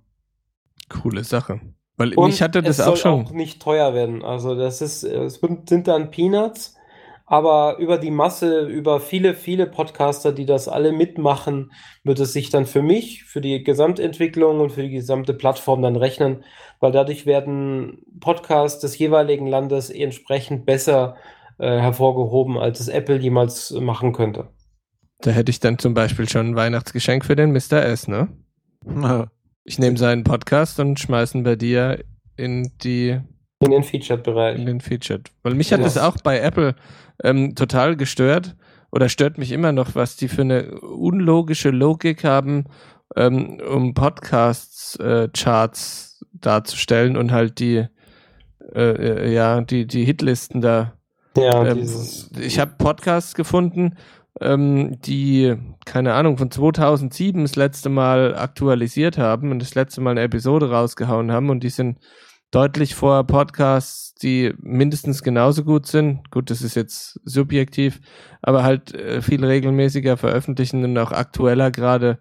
Speaker 1: Coole Sache. Weil
Speaker 2: Und
Speaker 1: mich hatte das
Speaker 2: es
Speaker 1: auch
Speaker 2: soll
Speaker 1: schon.
Speaker 2: auch nicht teuer werden. Also das ist, es sind dann Peanuts, aber über die Masse, über viele, viele Podcaster, die das alle mitmachen, wird es sich dann für mich, für die Gesamtentwicklung und für die gesamte Plattform dann rechnen, weil dadurch werden Podcasts des jeweiligen Landes entsprechend besser äh, hervorgehoben, als es Apple jemals machen könnte.
Speaker 1: Da hätte ich dann zum Beispiel schon ein Weihnachtsgeschenk für den Mr. S, ne? [LAUGHS] Ich nehme seinen Podcast und schmeiße ihn bei dir in die
Speaker 2: In den Featured-Bereich.
Speaker 1: in den Featured. Weil mich hat
Speaker 2: Ja.
Speaker 1: das auch bei Apple ähm, total gestört, oder stört mich immer noch, was die für eine unlogische Logik haben, ähm, um Podcasts-Charts äh, darzustellen und halt die, äh, äh, ja, die, die Hitlisten da.
Speaker 2: Ja,
Speaker 1: Ähm, ich habe Podcasts gefunden, ähm, die, keine Ahnung, von 2007 das letzte Mal aktualisiert haben und das letzte Mal eine Episode rausgehauen haben und die sind deutlich vor Podcasts, die mindestens genauso gut sind. Gut, das ist jetzt subjektiv, aber halt äh, viel regelmäßiger veröffentlichen und auch aktueller gerade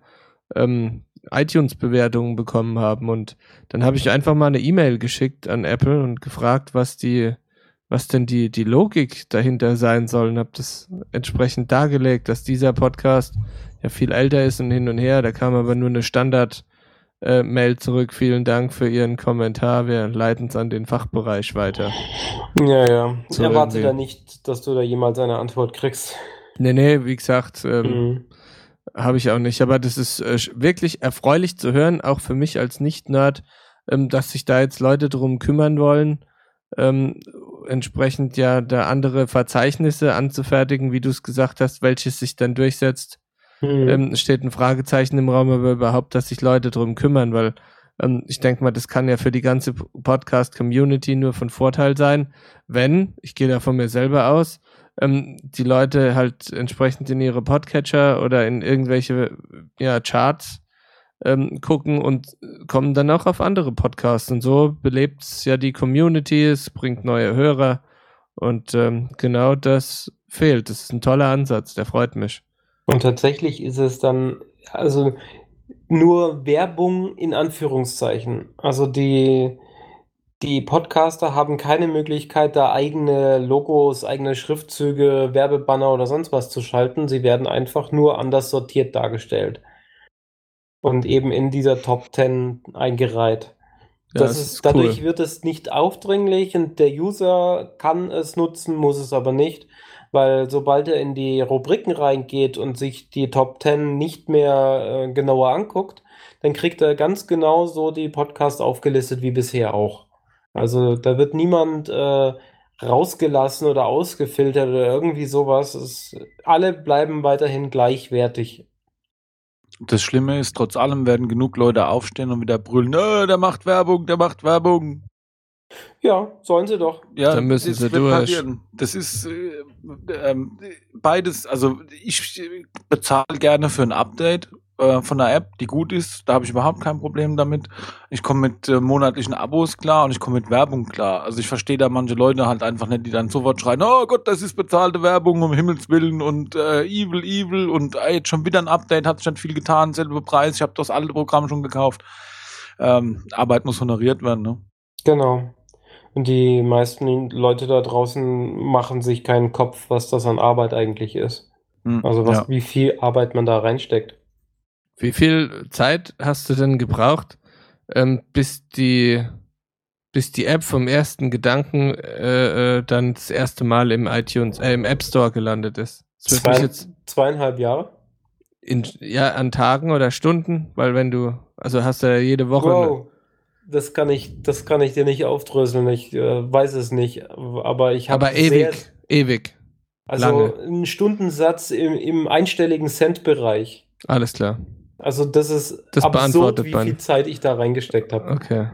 Speaker 1: ähm, iTunes-Bewertungen bekommen haben. Und dann habe ich einfach mal eine E-Mail geschickt an Apple und gefragt, was die, was denn die, die Logik dahinter sein soll und habe das entsprechend dargelegt, dass dieser Podcast ja viel älter ist und hin und her. Da kam aber nur eine Standard- äh, Mail zurück. Vielen Dank für Ihren Kommentar. Wir leiten es an den Fachbereich weiter.
Speaker 2: Ja, ja.
Speaker 1: So
Speaker 2: Erwarte
Speaker 1: irgendwie.
Speaker 2: da nicht, dass du da jemals eine Antwort kriegst.
Speaker 1: Nee, nee, wie gesagt, ähm,
Speaker 2: Mhm.
Speaker 1: habe ich auch nicht. Aber das ist äh, wirklich erfreulich zu hören, auch für mich als Nicht-Nerd, ähm, dass sich da jetzt Leute drum kümmern wollen, ähm, entsprechend ja da andere Verzeichnisse anzufertigen, wie du es gesagt hast, welches sich dann durchsetzt.
Speaker 2: Mhm.
Speaker 1: ähm, steht ein Fragezeichen im Raum, aber überhaupt, dass sich Leute drum kümmern, weil ähm, ich denke mal, das kann ja für die ganze Podcast-Community nur von Vorteil sein, wenn, ich gehe da von mir selber aus, ähm, die Leute halt entsprechend in ihre Podcatcher oder in irgendwelche ja, Charts ähm, gucken und kommen dann auch auf andere Podcasts. Und so belebt es ja die Community, es bringt neue Hörer und ähm, genau das fehlt. Das ist ein toller Ansatz, der freut mich.
Speaker 2: Und tatsächlich ist es dann, also nur Werbung in Anführungszeichen. Also die, die Podcaster haben keine Möglichkeit, da eigene Logos, eigene Schriftzüge, Werbebanner oder sonst was zu schalten. Sie werden einfach nur anders sortiert dargestellt. Und eben in dieser Top 10 eingereiht.
Speaker 1: Ja,
Speaker 2: Das ist, dadurch wird es nicht aufdringlich und der User kann es nutzen, muss es aber nicht, weil sobald er in die Rubriken reingeht und sich die Top 10 nicht mehr äh, genauer anguckt, dann kriegt er ganz genau so die Podcasts aufgelistet wie bisher auch. Also da wird niemand äh, rausgelassen oder ausgefiltert oder irgendwie sowas. Es, alle bleiben weiterhin gleichwertig.
Speaker 3: Das Schlimme ist, trotz allem werden genug Leute aufstehen und wieder brüllen, der macht Werbung, der macht Werbung.
Speaker 2: Ja, sollen sie doch.
Speaker 3: Ja,
Speaker 1: Dann müssen
Speaker 3: das
Speaker 1: sie
Speaker 3: wird
Speaker 1: durch.
Speaker 3: passieren. Das ist äh, ähm, beides, also ich bezahle gerne für ein Update äh, von einer App, die gut ist. Da habe ich überhaupt kein Problem damit. Ich komme mit äh, monatlichen Abos klar und ich komme mit Werbung klar. Also ich verstehe da manche Leute halt einfach nicht, die dann sofort schreien, oh Gott, das ist bezahlte Werbung, um Himmels Willen und äh, evil, evil und äh, jetzt schon wieder ein Update, hat sich nicht viel getan, selber Preis, ich habe das alte Programm schon gekauft. Ähm, Arbeit muss honoriert werden, ne?
Speaker 2: Genau. Und die meisten Leute da draußen machen sich keinen Kopf, was das an Arbeit eigentlich ist.
Speaker 3: Hm,
Speaker 2: Also was,
Speaker 3: ja.
Speaker 2: wie viel Arbeit man da reinsteckt.
Speaker 1: Wie viel Zeit hast du denn gebraucht, ähm, bis die bis die App vom ersten Gedanken äh, äh, dann das erste Mal im iTunes, äh, im App Store gelandet ist?
Speaker 2: Zwei,
Speaker 1: jetzt
Speaker 2: zweieinhalb Jahre?
Speaker 1: in, ja an Tagen oder Stunden, weil wenn du, also hast du ja jede Woche.
Speaker 2: Wow. Das kann ich, das kann ich dir nicht aufdröseln. Ich äh, weiß es nicht. Aber ich habe
Speaker 1: aber ewig, ewig.
Speaker 2: also
Speaker 1: lange.
Speaker 2: einen Stundensatz im, im einstelligen Cent-Bereich.
Speaker 1: Alles klar.
Speaker 2: Also das ist
Speaker 1: Das
Speaker 2: absurd,
Speaker 1: beantwortet
Speaker 2: wie
Speaker 1: man.
Speaker 2: viel Zeit ich da reingesteckt habe.
Speaker 1: Okay.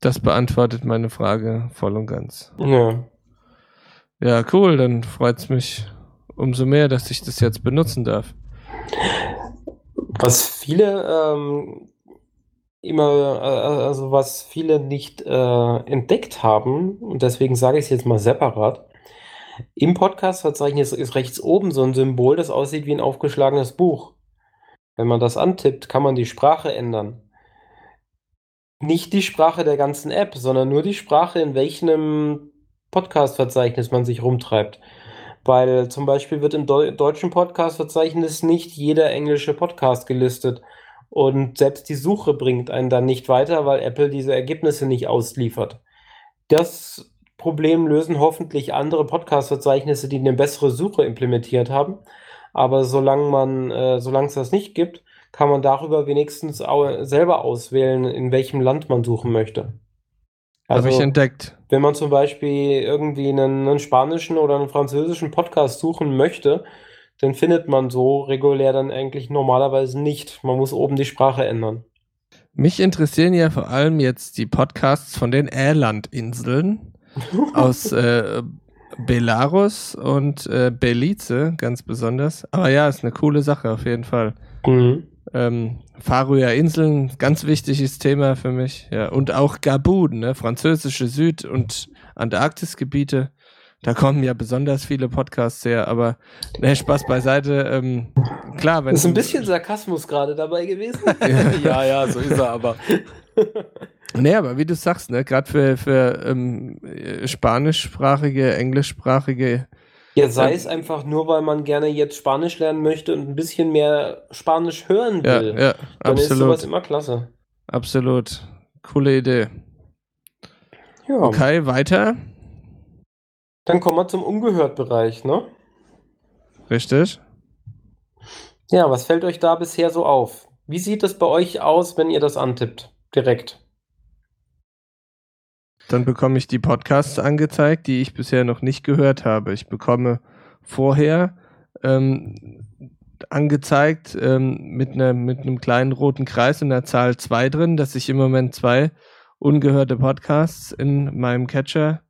Speaker 1: Das beantwortet meine Frage voll und ganz.
Speaker 2: Ja.
Speaker 1: Ja, cool, dann freut's mich umso mehr, dass ich das jetzt benutzen darf.
Speaker 2: Was viele ähm, immer, äh, also was viele nicht äh, entdeckt haben, und deswegen sage ich es jetzt mal separat, im Podcast-Verzeichnis ist rechts oben so ein Symbol, das aussieht wie ein aufgeschlagenes Buch. Wenn man das antippt, kann man die Sprache ändern. Nicht die Sprache der ganzen App, sondern nur die Sprache, in welchem Podcast-Verzeichnis man sich rumtreibt. Weil zum Beispiel wird im Deu deutschen Podcast-Verzeichnis nicht jeder englische Podcast gelistet. Und selbst die Suche bringt einen dann nicht weiter, weil Apple diese Ergebnisse nicht ausliefert. Das Problem lösen hoffentlich andere Podcast-Verzeichnisse, die eine bessere Suche implementiert haben. Aber solange man, äh, solange es das nicht gibt, kann man darüber wenigstens selber auswählen, in welchem Land man suchen möchte.
Speaker 1: Habe ich entdeckt.
Speaker 2: wenn man zum Beispiel irgendwie einen, einen spanischen oder einen französischen Podcast suchen möchte, dann findet man so regulär dann eigentlich normalerweise nicht. Man muss oben die Sprache ändern.
Speaker 1: Mich interessieren ja vor allem jetzt die Podcasts von den Ärlandinseln [LAUGHS] aus äh, Belarus und äh, Belize ganz besonders. Aber ja, ist eine coole Sache auf jeden Fall.
Speaker 2: Mhm.
Speaker 1: Ähm, Färöer Inseln, ganz wichtiges Thema für mich. Ja, und auch Gabun, ne? französische Süd- und Antarktisgebiete. Da kommen ja besonders viele Podcasts her, aber ne, Spaß beiseite. Ähm, klar, wenn
Speaker 2: ist ein bisschen Sarkasmus gerade dabei gewesen. [LAUGHS] [LAUGHS]
Speaker 3: ja, ja, so ist er aber.
Speaker 1: Nee, aber wie du sagst, ne, gerade für, für ähm, äh, spanischsprachige, englischsprachige,
Speaker 2: Ja, sei es einfach nur, weil man gerne jetzt Spanisch lernen möchte und ein bisschen mehr Spanisch hören
Speaker 1: ja,
Speaker 2: will.
Speaker 1: ja,
Speaker 2: Dann ist sowas
Speaker 1: absolut,
Speaker 2: immer klasse.
Speaker 1: absolut. Coole Idee.
Speaker 2: Ja.
Speaker 1: Okay, weiter.
Speaker 2: Dann kommen wir zum Ungehört-Bereich, ne?
Speaker 1: Richtig.
Speaker 2: Ja, was fällt euch da bisher so auf? Wie sieht es bei euch aus, wenn ihr das antippt? Direkt.
Speaker 1: Dann bekomme ich die Podcasts angezeigt, die ich bisher noch nicht gehört habe. Ich bekomme vorher ähm, angezeigt ähm, mit, einer, mit einem kleinen roten Kreis und der Zahl 2 drin, dass sich im Moment zwei ungehörte Podcasts in meinem Catcher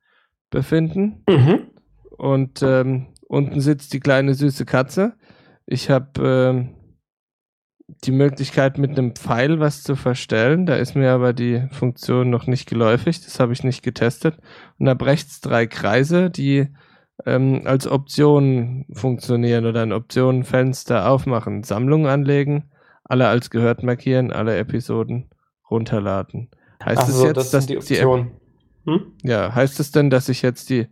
Speaker 1: befinden.
Speaker 2: Mhm.
Speaker 1: Und ähm, unten sitzt die kleine süße Katze. Ich habe ähm, die Möglichkeit, mit einem Pfeil was zu verstellen. Da ist mir aber die Funktion noch nicht geläufig. Das habe ich nicht getestet. Und habe rechts drei Kreise, die ähm, als Optionen funktionieren oder ein Optionenfenster aufmachen. Sammlung anlegen, alle als gehört markieren, alle Episoden runterladen. Heißt
Speaker 2: Ach
Speaker 1: es jetzt,
Speaker 2: das
Speaker 1: dass
Speaker 2: die Optionen. Hm?
Speaker 1: ja, heißt es denn, dass ich jetzt die,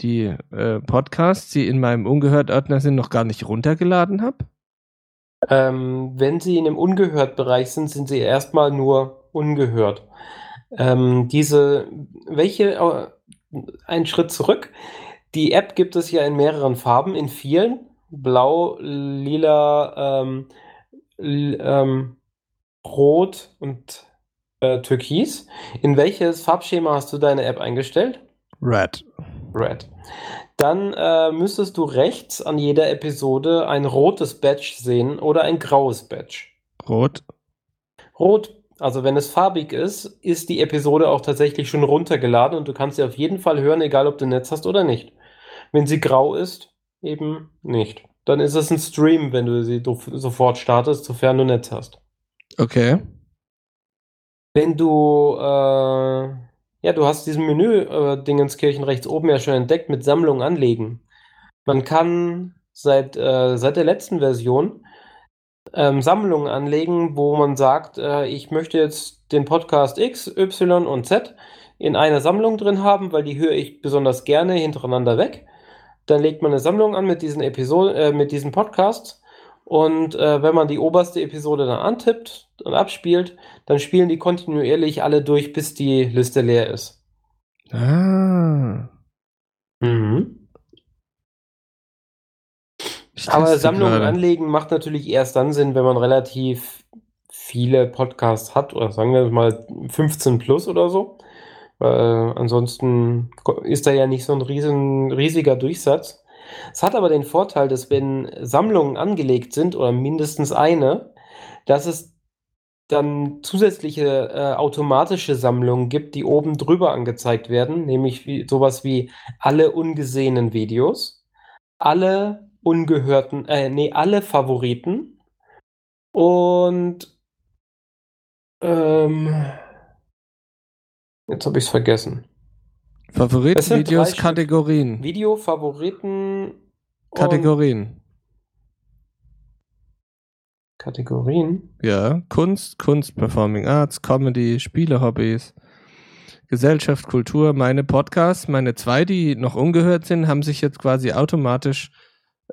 Speaker 1: die äh, Podcasts, die in meinem Ungehört-Ordner sind, noch gar nicht runtergeladen habe?
Speaker 2: Ähm, wenn sie in dem Ungehört-Bereich sind, sind sie erstmal nur ungehört. Ähm, diese, welche, äh, ein Schritt zurück. Die App gibt es ja in mehreren Farben, in vielen. Blau, lila, ähm, ähm, rot und äh, türkis. In welches Farbschema hast du deine App eingestellt?
Speaker 1: Red.
Speaker 2: Red. Dann äh, müsstest du rechts an jeder Episode ein rotes Badge sehen oder ein graues Badge.
Speaker 1: Rot.
Speaker 2: Rot, also wenn es farbig ist, ist die Episode auch tatsächlich schon runtergeladen und du kannst sie auf jeden Fall hören, egal ob du Netz hast oder nicht. Wenn sie grau ist, eben nicht. Dann ist es ein Stream, wenn du sie sofort startest, sofern du Netz hast.
Speaker 1: Okay.
Speaker 2: Wenn du, äh, ja, du hast diesen Menü äh, rechts oben ja schon entdeckt mit Sammlung anlegen. Man kann seit, äh, seit der letzten Version ähm, Sammlungen anlegen, wo man sagt, äh, ich möchte jetzt den Podcast X, Y und Z in einer Sammlung drin haben, weil die höre ich besonders gerne hintereinander weg. Dann legt man eine Sammlung an mit diesen Episoden, äh, mit diesen Podcasts. Und äh, wenn man die oberste Episode dann antippt und abspielt, dann spielen die kontinuierlich alle durch, bis die Liste leer ist.
Speaker 1: Ah.
Speaker 2: Mhm. Aber Sammlungen
Speaker 1: gerade.
Speaker 2: anlegen macht natürlich erst dann Sinn, wenn man relativ viele Podcasts hat, oder sagen wir mal 15 plus oder so. Weil ansonsten ist da ja nicht so ein riesen, riesiger Durchsatz. Es hat aber den Vorteil, dass wenn Sammlungen angelegt sind, oder mindestens eine, dass es dann zusätzliche äh, automatische Sammlungen gibt, die oben drüber angezeigt werden, nämlich wie, sowas wie alle ungesehenen Videos, alle ungehörten, äh, nee, alle Favoriten und ähm, jetzt habe ich es vergessen.
Speaker 1: Favoritenvideos. Kategorien.
Speaker 2: Video, Favoriten
Speaker 1: Kategorien.
Speaker 2: Kategorien.
Speaker 1: Ja, Kunst, Kunst, Performing Arts, Comedy, Spiele, Hobbys, Gesellschaft, Kultur. Meine Podcasts, meine zwei, die noch ungehört sind, haben sich jetzt quasi automatisch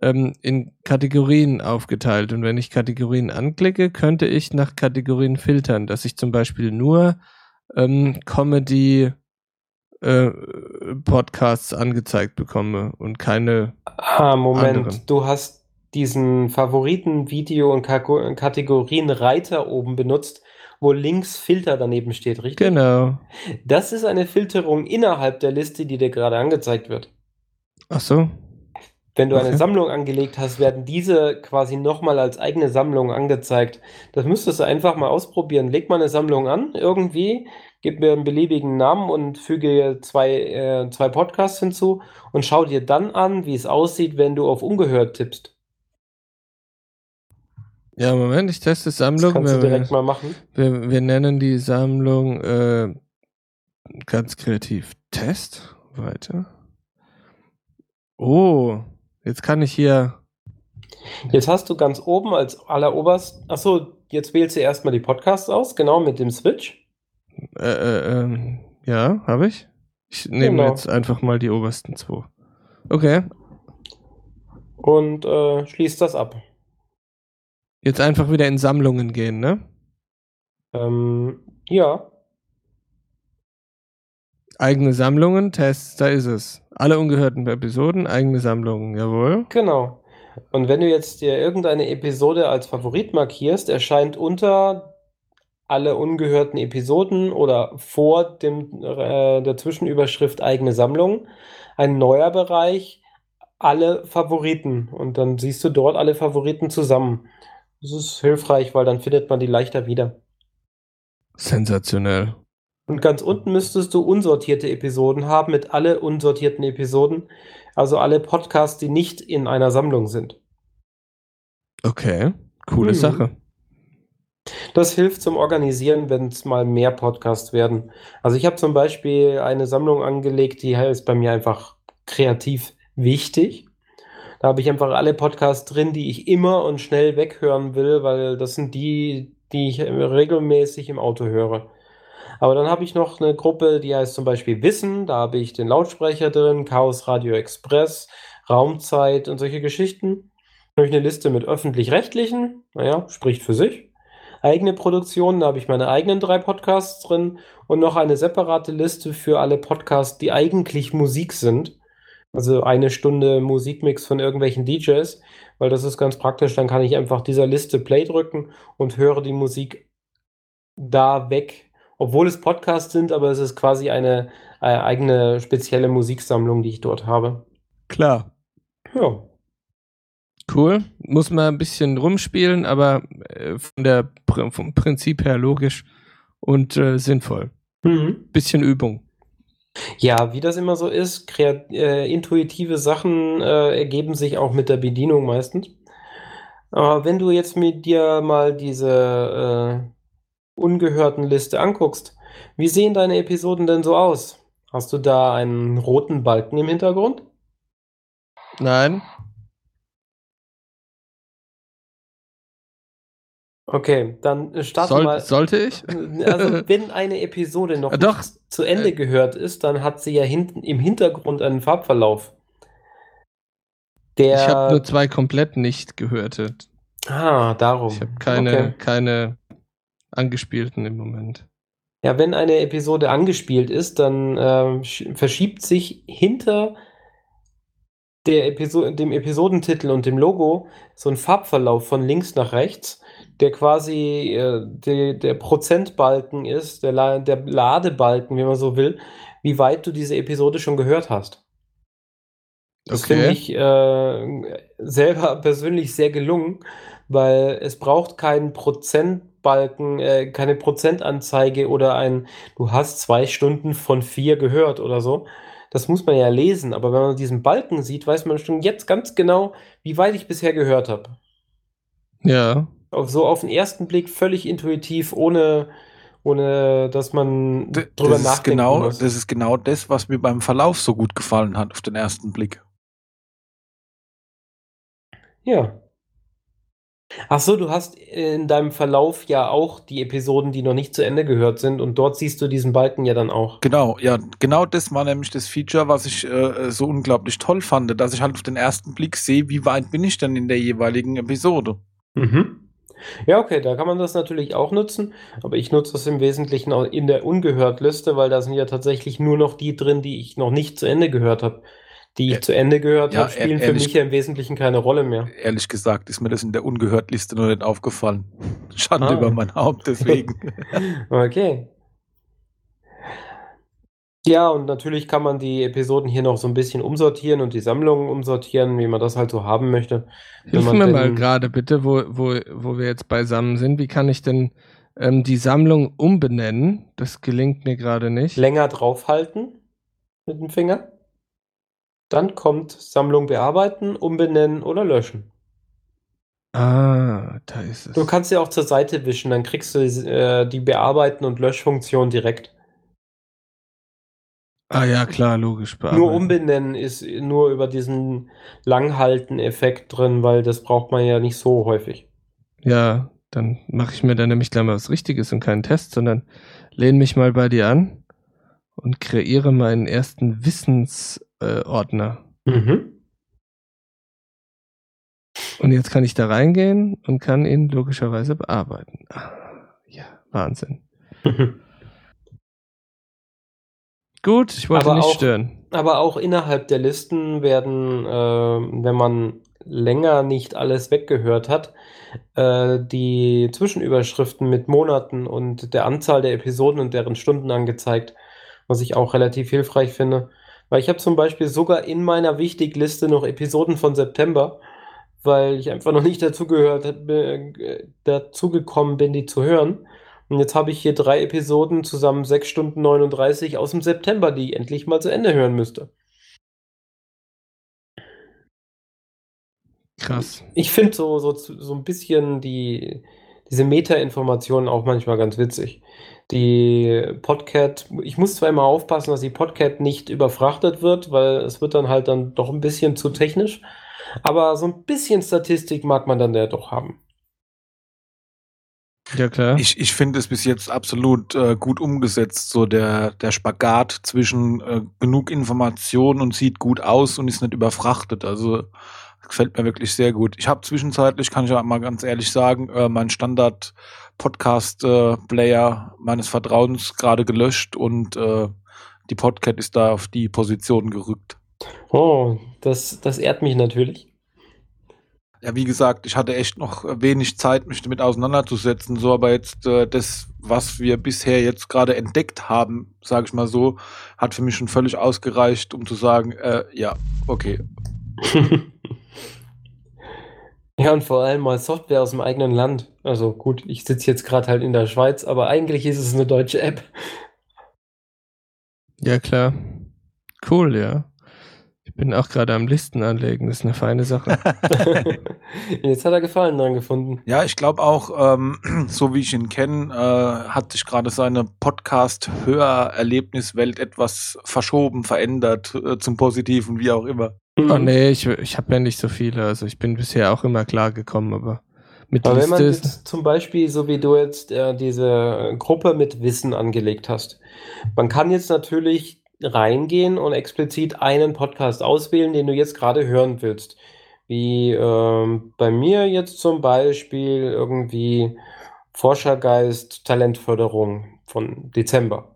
Speaker 1: ähm, in Kategorien aufgeteilt. Und wenn ich Kategorien anklicke, könnte ich nach Kategorien filtern, dass ich zum Beispiel nur ähm, Comedy äh, Podcasts angezeigt bekomme und keine.
Speaker 2: Ah, Moment,
Speaker 1: anderen.
Speaker 2: du hast diesen Favoriten, Video und Kategorien Reiter oben benutzt wo links Filter daneben steht, richtig?
Speaker 1: Genau.
Speaker 2: Das ist eine Filterung innerhalb der Liste, die dir gerade angezeigt wird.
Speaker 1: Ach so.
Speaker 2: Wenn du eine
Speaker 1: Okay.
Speaker 2: Sammlung angelegt hast, werden diese quasi nochmal als eigene Sammlung angezeigt. Das müsstest du einfach mal ausprobieren. Leg mal eine Sammlung an, irgendwie, gib mir einen beliebigen Namen und füge zwei, äh, zwei Podcasts hinzu und schau dir dann an, wie es aussieht, wenn du auf ungehört tippst.
Speaker 1: Ja, Moment, ich teste
Speaker 2: Das
Speaker 1: Sammlung.
Speaker 2: kannst du
Speaker 1: Wir,
Speaker 2: direkt mal machen.
Speaker 1: wir, wir nennen die Sammlung äh, ganz kreativ Test. Weiter. Oh, jetzt kann ich hier.
Speaker 2: Jetzt hast du ganz oben als alleroberst, achso, jetzt wählst du erstmal die Podcasts aus, genau mit dem Switch.
Speaker 1: Äh, äh, ähm, ja, habe ich. Ich nehme
Speaker 2: Genau.
Speaker 1: jetzt einfach mal die obersten zwei. Okay,
Speaker 2: Und äh, schließt das ab.
Speaker 1: jetzt einfach wieder in Sammlungen gehen, ne?
Speaker 2: Ähm, ja,
Speaker 1: Eigene Sammlungen, Tests, da ist es. Alle ungehörten Episoden, eigene Sammlungen, jawohl.
Speaker 2: genau. Und wenn du jetzt dir irgendeine Episode als Favorit markierst, erscheint unter alle ungehörten Episoden oder vor dem, äh, der Zwischenüberschrift eigene Sammlung ein neuer Bereich, alle Favoriten. Und dann siehst du dort alle Favoriten zusammen. Das ist hilfreich, weil dann findet man die leichter wieder.
Speaker 1: Sensationell.
Speaker 2: Und ganz unten müsstest du unsortierte Episoden haben mit alle unsortierten Episoden, also alle Podcasts, die nicht in einer Sammlung sind.
Speaker 1: Okay, coole
Speaker 2: Mhm.
Speaker 1: Sache.
Speaker 2: Das hilft zum Organisieren, wenn es mal mehr Podcasts werden. Also ich habe zum Beispiel eine Sammlung angelegt, die ist bei mir einfach kreativ wichtig. Da habe ich einfach alle Podcasts drin, die ich immer und schnell weghören will, weil das sind die, die ich regelmäßig im Auto höre. Aber dann habe ich noch eine Gruppe, die heißt zum Beispiel Wissen. Da habe ich den Lautsprecher drin, Chaos Radio Express, Raumzeit und solche Geschichten. Dann habe ich eine Liste mit öffentlich-rechtlichen, naja, spricht für sich. Eigene Produktionen, da habe ich meine eigenen drei Podcasts drin und noch eine separate Liste für alle Podcasts, die eigentlich Musik sind. Also eine Stunde Musikmix von irgendwelchen DJs, weil das ist ganz praktisch. Dann kann ich einfach dieser Liste Play drücken und höre die Musik da weg. Obwohl es Podcasts sind, aber es ist quasi eine, äh, eigene spezielle Musiksammlung, die ich dort habe.
Speaker 1: Klar.
Speaker 2: Ja.
Speaker 1: Cool. Muss man ein bisschen rumspielen, aber äh, von der, Pr- vom Prinzip her logisch und äh, sinnvoll.
Speaker 2: Mhm.
Speaker 1: Bisschen Übung.
Speaker 2: Ja, wie das immer so ist, kreat äh, intuitive Sachen äh, ergeben sich auch mit der Bedienung meistens. Aber wenn du jetzt mit dir mal diese äh, ungehörten Liste anguckst, wie sehen deine Episoden denn so aus? Hast du da einen roten Balken im Hintergrund?
Speaker 1: Nein?
Speaker 2: Okay, dann starte
Speaker 1: Soll,
Speaker 2: mal.
Speaker 1: sollte ich?
Speaker 2: Also, wenn eine Episode noch [LAUGHS]
Speaker 1: doch.
Speaker 2: nicht zu Ende
Speaker 1: Äh.
Speaker 2: gehört ist, dann hat sie ja hinten im Hintergrund einen Farbverlauf. Der.
Speaker 1: Ich habe nur zwei komplett nicht gehörte.
Speaker 2: ah, darum.
Speaker 1: Ich habe keine,
Speaker 2: Okay.
Speaker 1: keine angespielten im Moment.
Speaker 2: Ja, wenn eine Episode angespielt ist, dann sch- verschiebt sich hinter der Episo dem Episodentitel und dem Logo so ein Farbverlauf von links nach rechts, der quasi äh, der, der Prozentbalken ist, der, La der Ladebalken, wenn man so will, wie weit du diese Episode schon gehört hast. Das
Speaker 1: Okay.
Speaker 2: finde ich äh, selber [LAUGHS] persönlich sehr gelungen, weil es braucht keinen Prozentbalken, äh, keine Prozentanzeige oder ein, du hast zwei Stunden von vier gehört oder so. Das muss man ja lesen, aber wenn man diesen Balken sieht, weiß man schon jetzt ganz genau, wie weit ich bisher gehört habe.
Speaker 1: Ja.
Speaker 2: So auf den ersten Blick völlig intuitiv, ohne, ohne dass man
Speaker 3: D-
Speaker 2: drüber
Speaker 3: Das ist,
Speaker 2: nachdenken
Speaker 3: genau,
Speaker 2: muss.
Speaker 3: das ist genau das, was mir beim Verlauf so gut gefallen hat auf den ersten Blick.
Speaker 2: Ja. Ach so, du hast in deinem Verlauf ja auch die Episoden, die noch nicht zu Ende gehört sind, und dort siehst du diesen Balken ja dann auch.
Speaker 3: Genau, ja, genau das war nämlich das Feature, was ich äh, so unglaublich toll fand, dass ich halt auf den ersten Blick sehe, wie weit bin ich denn in der jeweiligen Episode.
Speaker 2: Mhm. Ja, okay, da kann man das natürlich auch nutzen, aber ich nutze das im Wesentlichen auch in der Ungehört-Liste, weil da sind ja tatsächlich nur noch die drin, die ich noch nicht zu Ende gehört habe. die ich
Speaker 3: Ja,
Speaker 2: zu Ende gehört
Speaker 3: ja,
Speaker 2: habe, spielen für
Speaker 3: ehrlich-
Speaker 2: mich ja im Wesentlichen keine Rolle mehr.
Speaker 3: Ehrlich gesagt ist mir das in der Ungehört-Liste noch nicht aufgefallen. [LAUGHS] Schande
Speaker 2: Ah.
Speaker 3: über mein Haupt, deswegen. [LAUGHS]
Speaker 2: Okay. Ja, und natürlich kann man die Episoden hier noch so ein bisschen umsortieren und die Sammlungen umsortieren, wie man das halt so haben möchte.
Speaker 1: Hilf mir
Speaker 2: denn-
Speaker 1: mal gerade bitte, wo, wo, wo wir jetzt beisammen sind. Wie kann ich denn ähm, die Sammlung umbenennen? Das gelingt mir gerade nicht.
Speaker 2: Länger draufhalten mit dem Finger. Dann kommt Sammlung bearbeiten, umbenennen oder löschen.
Speaker 1: Ah, da ist es.
Speaker 2: Du kannst sie auch zur Seite wischen, dann kriegst du äh, die Bearbeiten- und Löschfunktion direkt.
Speaker 1: Ah ja, klar, logisch.
Speaker 2: Nur umbenennen ist nur über diesen Langhalten-Effekt drin, weil das braucht man ja nicht so häufig.
Speaker 1: Ja, dann mache ich mir da nämlich gleich mal was Richtiges und keinen Test, sondern lehne mich mal bei dir an und kreiere meinen ersten Wissensordner. Äh.
Speaker 2: Mhm.
Speaker 1: und jetzt kann ich da reingehen und kann ihn logischerweise bearbeiten. Ah, ja, Wahnsinn. [LAUGHS] Gut, ich wollte
Speaker 2: Aber
Speaker 1: nicht
Speaker 2: auch-
Speaker 1: stören.
Speaker 2: Aber auch innerhalb der Listen werden, äh, wenn man länger nicht alles weggehört hat, äh, die Zwischenüberschriften mit Monaten und der Anzahl der Episoden und deren Stunden angezeigt, was ich auch relativ hilfreich finde. Weil ich habe zum Beispiel sogar in meiner Wichtigliste noch Episoden von September, weil ich einfach noch nicht dazugehört, äh, dazugekommen bin, die zu hören. Und jetzt habe ich hier drei Episoden, zusammen 6 Stunden 39 aus dem September, die ich endlich mal zu Ende hören müsste.
Speaker 1: Krass.
Speaker 2: Ich finde so, so, so ein bisschen die, diese Meta-Informationen auch manchmal ganz witzig. Die Podcat, ich muss zwar immer aufpassen, dass die Podcat nicht überfrachtet wird, weil es wird dann halt dann doch ein bisschen zu technisch, aber so ein bisschen Statistik mag man dann ja doch haben.
Speaker 1: Ja, klar.
Speaker 3: Ich, ich finde es bis jetzt absolut äh, gut umgesetzt, so der, der Spagat zwischen äh, genug Information und sieht gut aus und ist nicht überfrachtet. Also gefällt mir wirklich sehr gut. Ich habe zwischenzeitlich, kann ich ja mal ganz ehrlich sagen, äh, meinen Standard-Podcast-Player meines Vertrauens gerade gelöscht und äh, die Podcat ist da auf die Position gerückt.
Speaker 2: Oh, das, das ehrt mich natürlich.
Speaker 3: Ja, wie gesagt, ich hatte echt noch wenig Zeit, mich damit auseinanderzusetzen. So, aber jetzt äh, das, was wir bisher jetzt gerade entdeckt haben, sage ich mal so, hat für mich schon völlig ausgereicht, um zu sagen, äh, ja, okay. [LAUGHS]
Speaker 2: Ja, und vor allem mal Software aus dem eigenen Land. Also gut, ich sitze jetzt gerade halt in der Schweiz, aber eigentlich ist es eine deutsche App.
Speaker 1: Ja, klar. Cool, ja. Ich bin auch gerade am Listen anlegen. Das ist eine feine Sache. [LAUGHS]
Speaker 2: Jetzt hat er Gefallen dran gefunden.
Speaker 3: Ja, ich glaube auch, ähm, [CLEARS THROAT] so wie ich ihn kenne, äh, hat sich gerade seine Podcast-Hörerlebniswelt etwas verschoben, verändert, äh, zum Positiven, wie auch immer.
Speaker 1: Oh nee, ich, ich habe ja nicht so viele. Also ich bin bisher auch immer klar gekommen, aber mit
Speaker 2: Aber wenn man
Speaker 1: Liste
Speaker 2: jetzt zum Beispiel, so wie du jetzt äh, diese Gruppe mit Wissen angelegt hast, man kann jetzt natürlich reingehen und explizit einen Podcast auswählen, den du jetzt gerade hören willst. Wie ähm, bei mir jetzt zum Beispiel irgendwie Forschergeist Talentförderung von Dezember.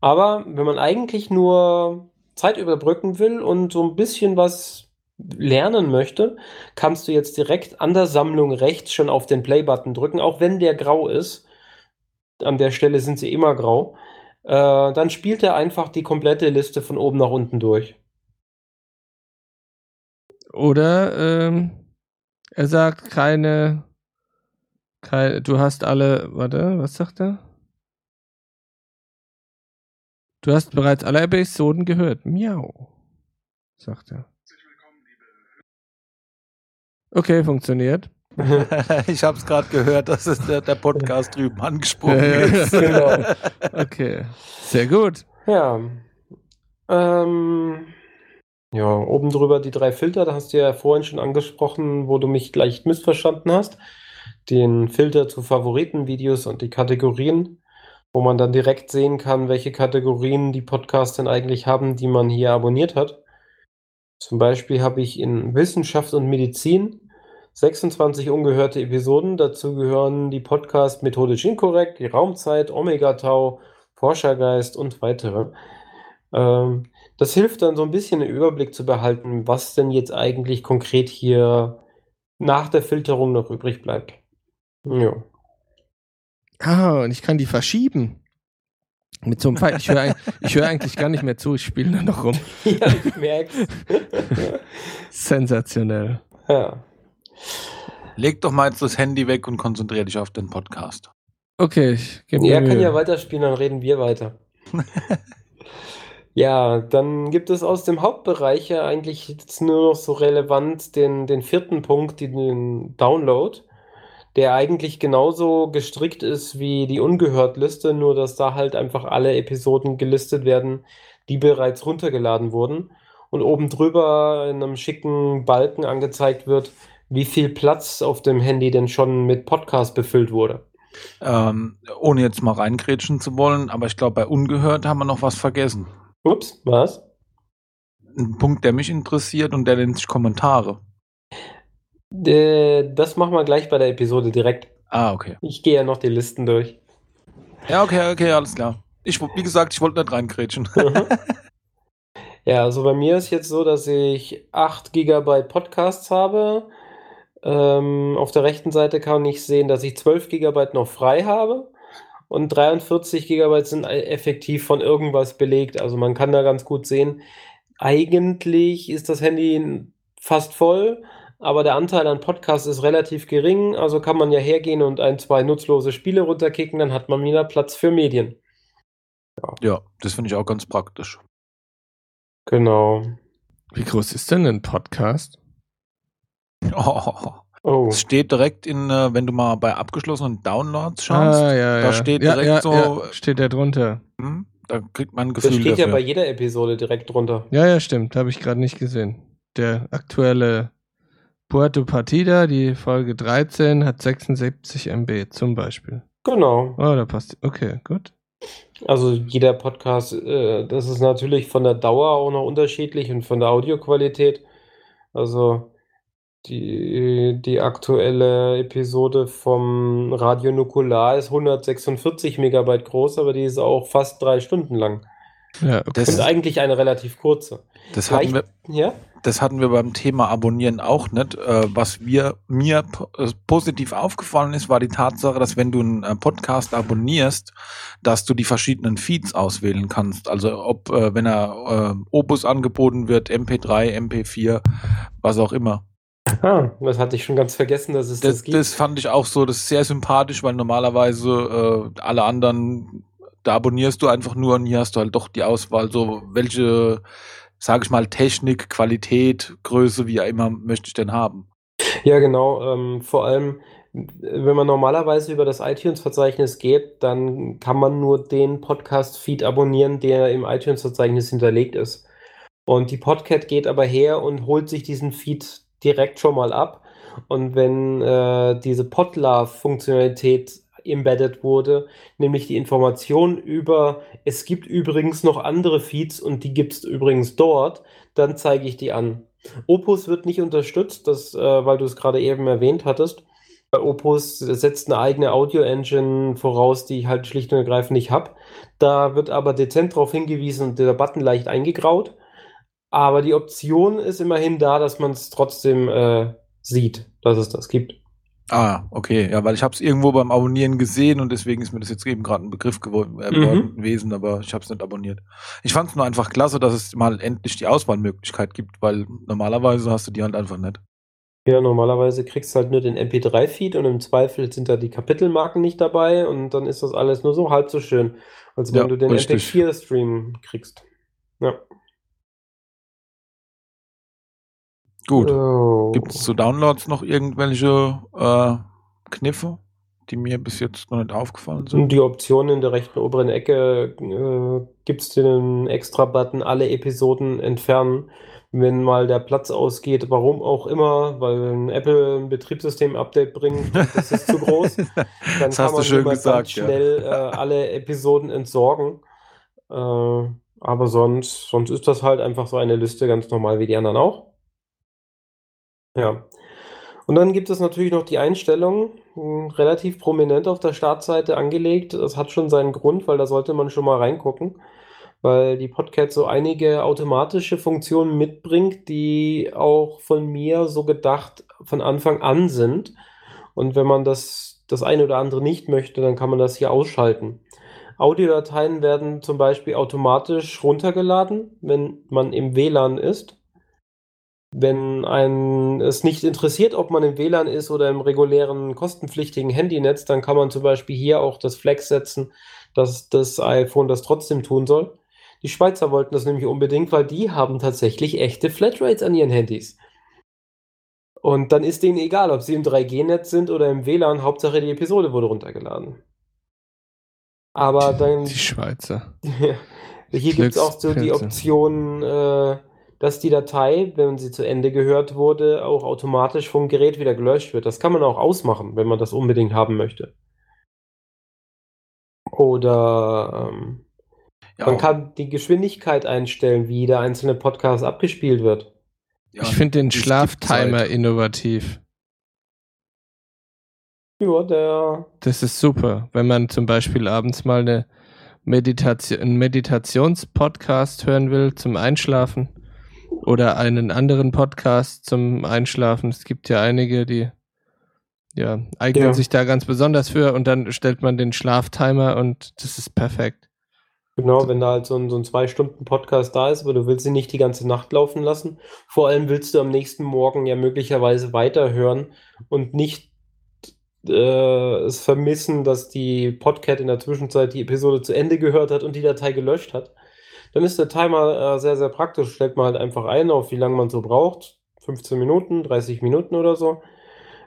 Speaker 2: Aber wenn man eigentlich nur Zeit überbrücken will und so ein bisschen was lernen möchte, kannst du jetzt direkt an der Sammlung rechts schon auf den Play-Button drücken, auch wenn der grau ist. An der Stelle sind sie immer grau. Äh, dann spielt er einfach die komplette Liste von oben nach unten durch.
Speaker 1: Oder ähm, er sagt keine, keine. Du hast alle. Warte, was sagt er? Du hast bereits alle Episoden gehört. Miau. Sagt er. Okay, funktioniert. [LAUGHS]
Speaker 3: ich habe es gerade gehört, dass es der, der Podcast drüben angesprochen
Speaker 1: ja.
Speaker 3: ist.
Speaker 2: Genau.
Speaker 1: Okay. Sehr gut.
Speaker 2: Ja. Ähm, ja, oben drüber die drei Filter, da hast du ja vorhin schon angesprochen, wo du mich leicht missverstanden hast. Den Filter zu Favoritenvideos und die Kategorien, wo man dann direkt sehen kann, welche Kategorien die Podcasts denn eigentlich haben, die man hier abonniert hat. Zum Beispiel habe ich in Wissenschaft und Medizin 26 ungehörte Episoden. Dazu gehören die Podcasts Methodisch Inkorrekt, die Raumzeit, Omega Tau, Forschergeist und weitere. Ähm, Das hilft dann so ein bisschen den Überblick zu behalten, was denn jetzt eigentlich konkret hier nach der Filterung noch übrig bleibt. Ja.
Speaker 1: Ah, und ich kann die verschieben. Mit so einem Pfeil. Ich höre [LAUGHS] hör eigentlich gar nicht mehr zu, ich spiele nur noch rum.
Speaker 2: Ja, ich merk's. [LAUGHS]
Speaker 1: Sensationell.
Speaker 2: ja.
Speaker 3: Leg doch mal jetzt das Handy weg und konzentrier dich auf den Podcast.
Speaker 1: Okay, ich gebe mir
Speaker 2: Er kann ja weiterspielen, dann reden wir weiter. [LAUGHS] ja, dann gibt es aus dem Hauptbereich ja eigentlich jetzt nur noch so relevant den, den vierten Punkt, den- den Download, der eigentlich genauso gestrickt ist wie die Ungehört-Liste, nur dass da halt einfach alle Episoden gelistet werden, die bereits runtergeladen wurden. Und oben drüber in einem schicken Balken angezeigt wird, wie viel Platz auf dem Handy denn schon mit Podcast befüllt wurde.
Speaker 3: Ähm, ohne jetzt mal reingrätschen zu wollen, aber ich glaube, bei Ungehört haben wir noch was vergessen.
Speaker 2: Ups, was?
Speaker 3: Ein Punkt, der mich interessiert und der nennt sich Kommentare.
Speaker 2: Äh, Das machen wir gleich bei der Episode direkt.
Speaker 3: Ah, okay.
Speaker 2: Ich gehe ja noch die Listen durch.
Speaker 3: Ja, okay, okay, alles klar. Ich, wie gesagt, ich wollte nicht reingrätschen. [LAUGHS]
Speaker 2: Ja, also bei mir ist jetzt so, dass ich 8 GB Podcasts habe. Ähm, auf der rechten Seite kann ich sehen, dass ich 12 GB noch frei habe. Und 43 GB sind e- effektiv von irgendwas belegt. Also man kann da ganz gut sehen, eigentlich ist das Handy fast voll, aber der Anteil an Podcasts ist relativ gering. Also kann man ja hergehen und ein, zwei nutzlose Spiele runterkicken, dann hat man wieder Platz für Medien.
Speaker 3: ja, das finde ich auch ganz praktisch.
Speaker 2: Genau.
Speaker 1: Wie groß ist denn ein Podcast? [LAUGHS]
Speaker 3: Oh.
Speaker 2: Oh.
Speaker 3: Es steht direkt in, äh, wenn du mal bei abgeschlossenen Downloads schaust,
Speaker 1: ah, ja,
Speaker 3: da
Speaker 1: ja.
Speaker 3: steht
Speaker 1: ja,
Speaker 3: direkt
Speaker 1: ja,
Speaker 3: so-
Speaker 1: Ja, steht der drunter.
Speaker 3: hm, da kriegt man ein
Speaker 2: Das
Speaker 3: Gefühl
Speaker 2: steht ja
Speaker 3: dafür.
Speaker 2: bei jeder Episode direkt drunter.
Speaker 1: Ja, ja, stimmt. Habe ich gerade nicht gesehen. Der aktuelle Puerto Partida, die Folge 13, hat 76 MB zum Beispiel.
Speaker 2: Genau.
Speaker 1: Oh, da passt. Okay, gut.
Speaker 2: Also jeder Podcast, äh, das ist natürlich von der Dauer auch noch unterschiedlich und von der Audioqualität. Also die, die aktuelle Episode vom Radio Nukular ist 146 Megabyte groß, aber die ist auch fast drei Stunden lang.
Speaker 1: Ja, okay.
Speaker 3: Das
Speaker 2: Ist eigentlich eine relativ kurze.
Speaker 3: Das hatten, wir,
Speaker 2: Ja?
Speaker 3: das hatten wir beim Thema Abonnieren auch nicht. Äh, was wir, mir äh, positiv aufgefallen ist, war die Tatsache, dass wenn du einen äh, Podcast abonnierst, dass du die verschiedenen Feeds auswählen kannst. Also ob, wenn er Opus angeboten wird, MP3, MP4, was auch immer.
Speaker 2: Ah, das hatte ich schon ganz vergessen, dass es das,
Speaker 3: Das,
Speaker 2: gibt.
Speaker 3: das fand ich auch so, das ist sehr sympathisch, weil normalerweise äh, alle anderen, da abonnierst du einfach nur und hier hast du halt doch die Auswahl, so welche, sage ich mal, Technik, Qualität, Größe, wie auch immer, möchte ich denn haben.
Speaker 2: Ja, genau. Ähm, vor allem, wenn man normalerweise über das iTunes-Verzeichnis geht, dann kann man nur den Podcast-Feed abonnieren, der im iTunes-Verzeichnis hinterlegt ist. Und die Podcat geht aber her und holt sich diesen Feed direkt schon mal ab. Und wenn äh, diese Podlove-Funktionalität embedded wurde, nämlich die Information über, es gibt übrigens noch andere Feeds und die gibt es übrigens dort, dann zeige ich die an. Opus wird nicht unterstützt, das, äh, weil du es gerade eben erwähnt hattest. Opus setzt eine eigene Audio-Engine voraus, die ich halt schlicht und ergreifend nicht habe. Da wird aber dezent darauf hingewiesen und der Button leicht eingegraut. Aber die Option ist immerhin da, dass man es trotzdem äh, sieht, dass es das gibt.
Speaker 3: Ah, okay, ja, weil ich habe es irgendwo beim Abonnieren gesehen und deswegen ist mir das jetzt eben gerade ein Begriff geworden äh,
Speaker 2: Mhm.
Speaker 3: gewesen, aber ich habe es nicht abonniert. Ich fand es nur einfach klasse, dass es mal endlich die Auswahlmöglichkeit gibt, weil normalerweise hast du die halt einfach nicht.
Speaker 2: Ja, normalerweise kriegst du halt nur den MP3-Feed und im Zweifel sind da die Kapitelmarken nicht dabei und dann ist das alles nur so halb so schön, als wenn
Speaker 3: Ja,
Speaker 2: du den
Speaker 3: richtig.
Speaker 2: MP4-Stream kriegst. Ja.
Speaker 3: Gut.
Speaker 2: Oh.
Speaker 3: Gibt es zu Downloads noch irgendwelche äh, Kniffe, die mir bis jetzt noch nicht aufgefallen sind?
Speaker 2: die Option in der rechten oberen Ecke äh, gibt es den Extra-Button alle Episoden entfernen. Wenn mal der Platz ausgeht, warum auch immer, weil ein Apple ein Betriebssystem-Update bringt, [LAUGHS] das ist zu groß, dann
Speaker 3: das
Speaker 2: kann
Speaker 3: hast du
Speaker 2: man
Speaker 3: schön gesagt,
Speaker 2: ganz schnell äh, alle Episoden entsorgen. Äh, aber sonst, sonst ist das halt einfach so eine Liste, ganz normal wie die anderen auch. Ja. Und dann gibt es natürlich noch die Einstellung, mh, relativ prominent auf der Startseite angelegt. Das hat schon seinen Grund, weil da sollte man schon mal reingucken. weil die Podcat so einige automatische Funktionen mitbringt, die auch von mir so gedacht von Anfang an sind. Und wenn man das, das eine oder andere nicht möchte, dann kann man das hier ausschalten. Audiodateien werden zum Beispiel automatisch runtergeladen, wenn man im WLAN ist. Wenn ein es nicht interessiert, ob man im WLAN ist oder im regulären kostenpflichtigen Handynetz, dann kann man zum Beispiel hier auch das Flex setzen, dass das iPhone das trotzdem tun soll. Die Schweizer wollten das nämlich unbedingt, weil die haben tatsächlich echte Flatrates an ihren Handys. Und dann ist denen egal, ob sie im 3G-Netz sind oder im WLAN, Hauptsache die Episode wurde runtergeladen. Aber dann.
Speaker 1: Die Schweizer. [LAUGHS]
Speaker 2: hier gibt es auch so die Option, äh, dass die Datei, wenn sie zu Ende gehört wurde, auch automatisch vom Gerät wieder gelöscht wird. Das kann man auch ausmachen, wenn man das unbedingt haben möchte. Oder ähm, ja, man kann die Geschwindigkeit einstellen, wie der einzelne Podcast abgespielt wird.
Speaker 1: Ja, ich finde den Schlaftimer innovativ.
Speaker 2: Ja, der.
Speaker 1: Das ist super, wenn man zum Beispiel abends mal eine Meditation, einen Meditationspodcast hören will zum Einschlafen oder einen anderen Podcast zum Einschlafen. Es gibt ja einige, die ja, eignen ja. sich da ganz besonders für und dann stellt man den Schlaftimer und das ist perfekt.
Speaker 2: Genau, wenn da halt so ein, so ein zwei Stunden Podcast da ist, aber du willst ihn nicht die ganze Nacht laufen lassen. Vor allem willst du am nächsten Morgen ja möglicherweise weiterhören und nicht äh, es vermissen, dass die Podcat in der Zwischenzeit die Episode zu Ende gehört hat und die Datei gelöscht hat. Dann ist der Timer äh, sehr, sehr praktisch. Stellt man halt einfach ein, auf wie lange man so braucht. 15 Minuten, 30 Minuten oder so.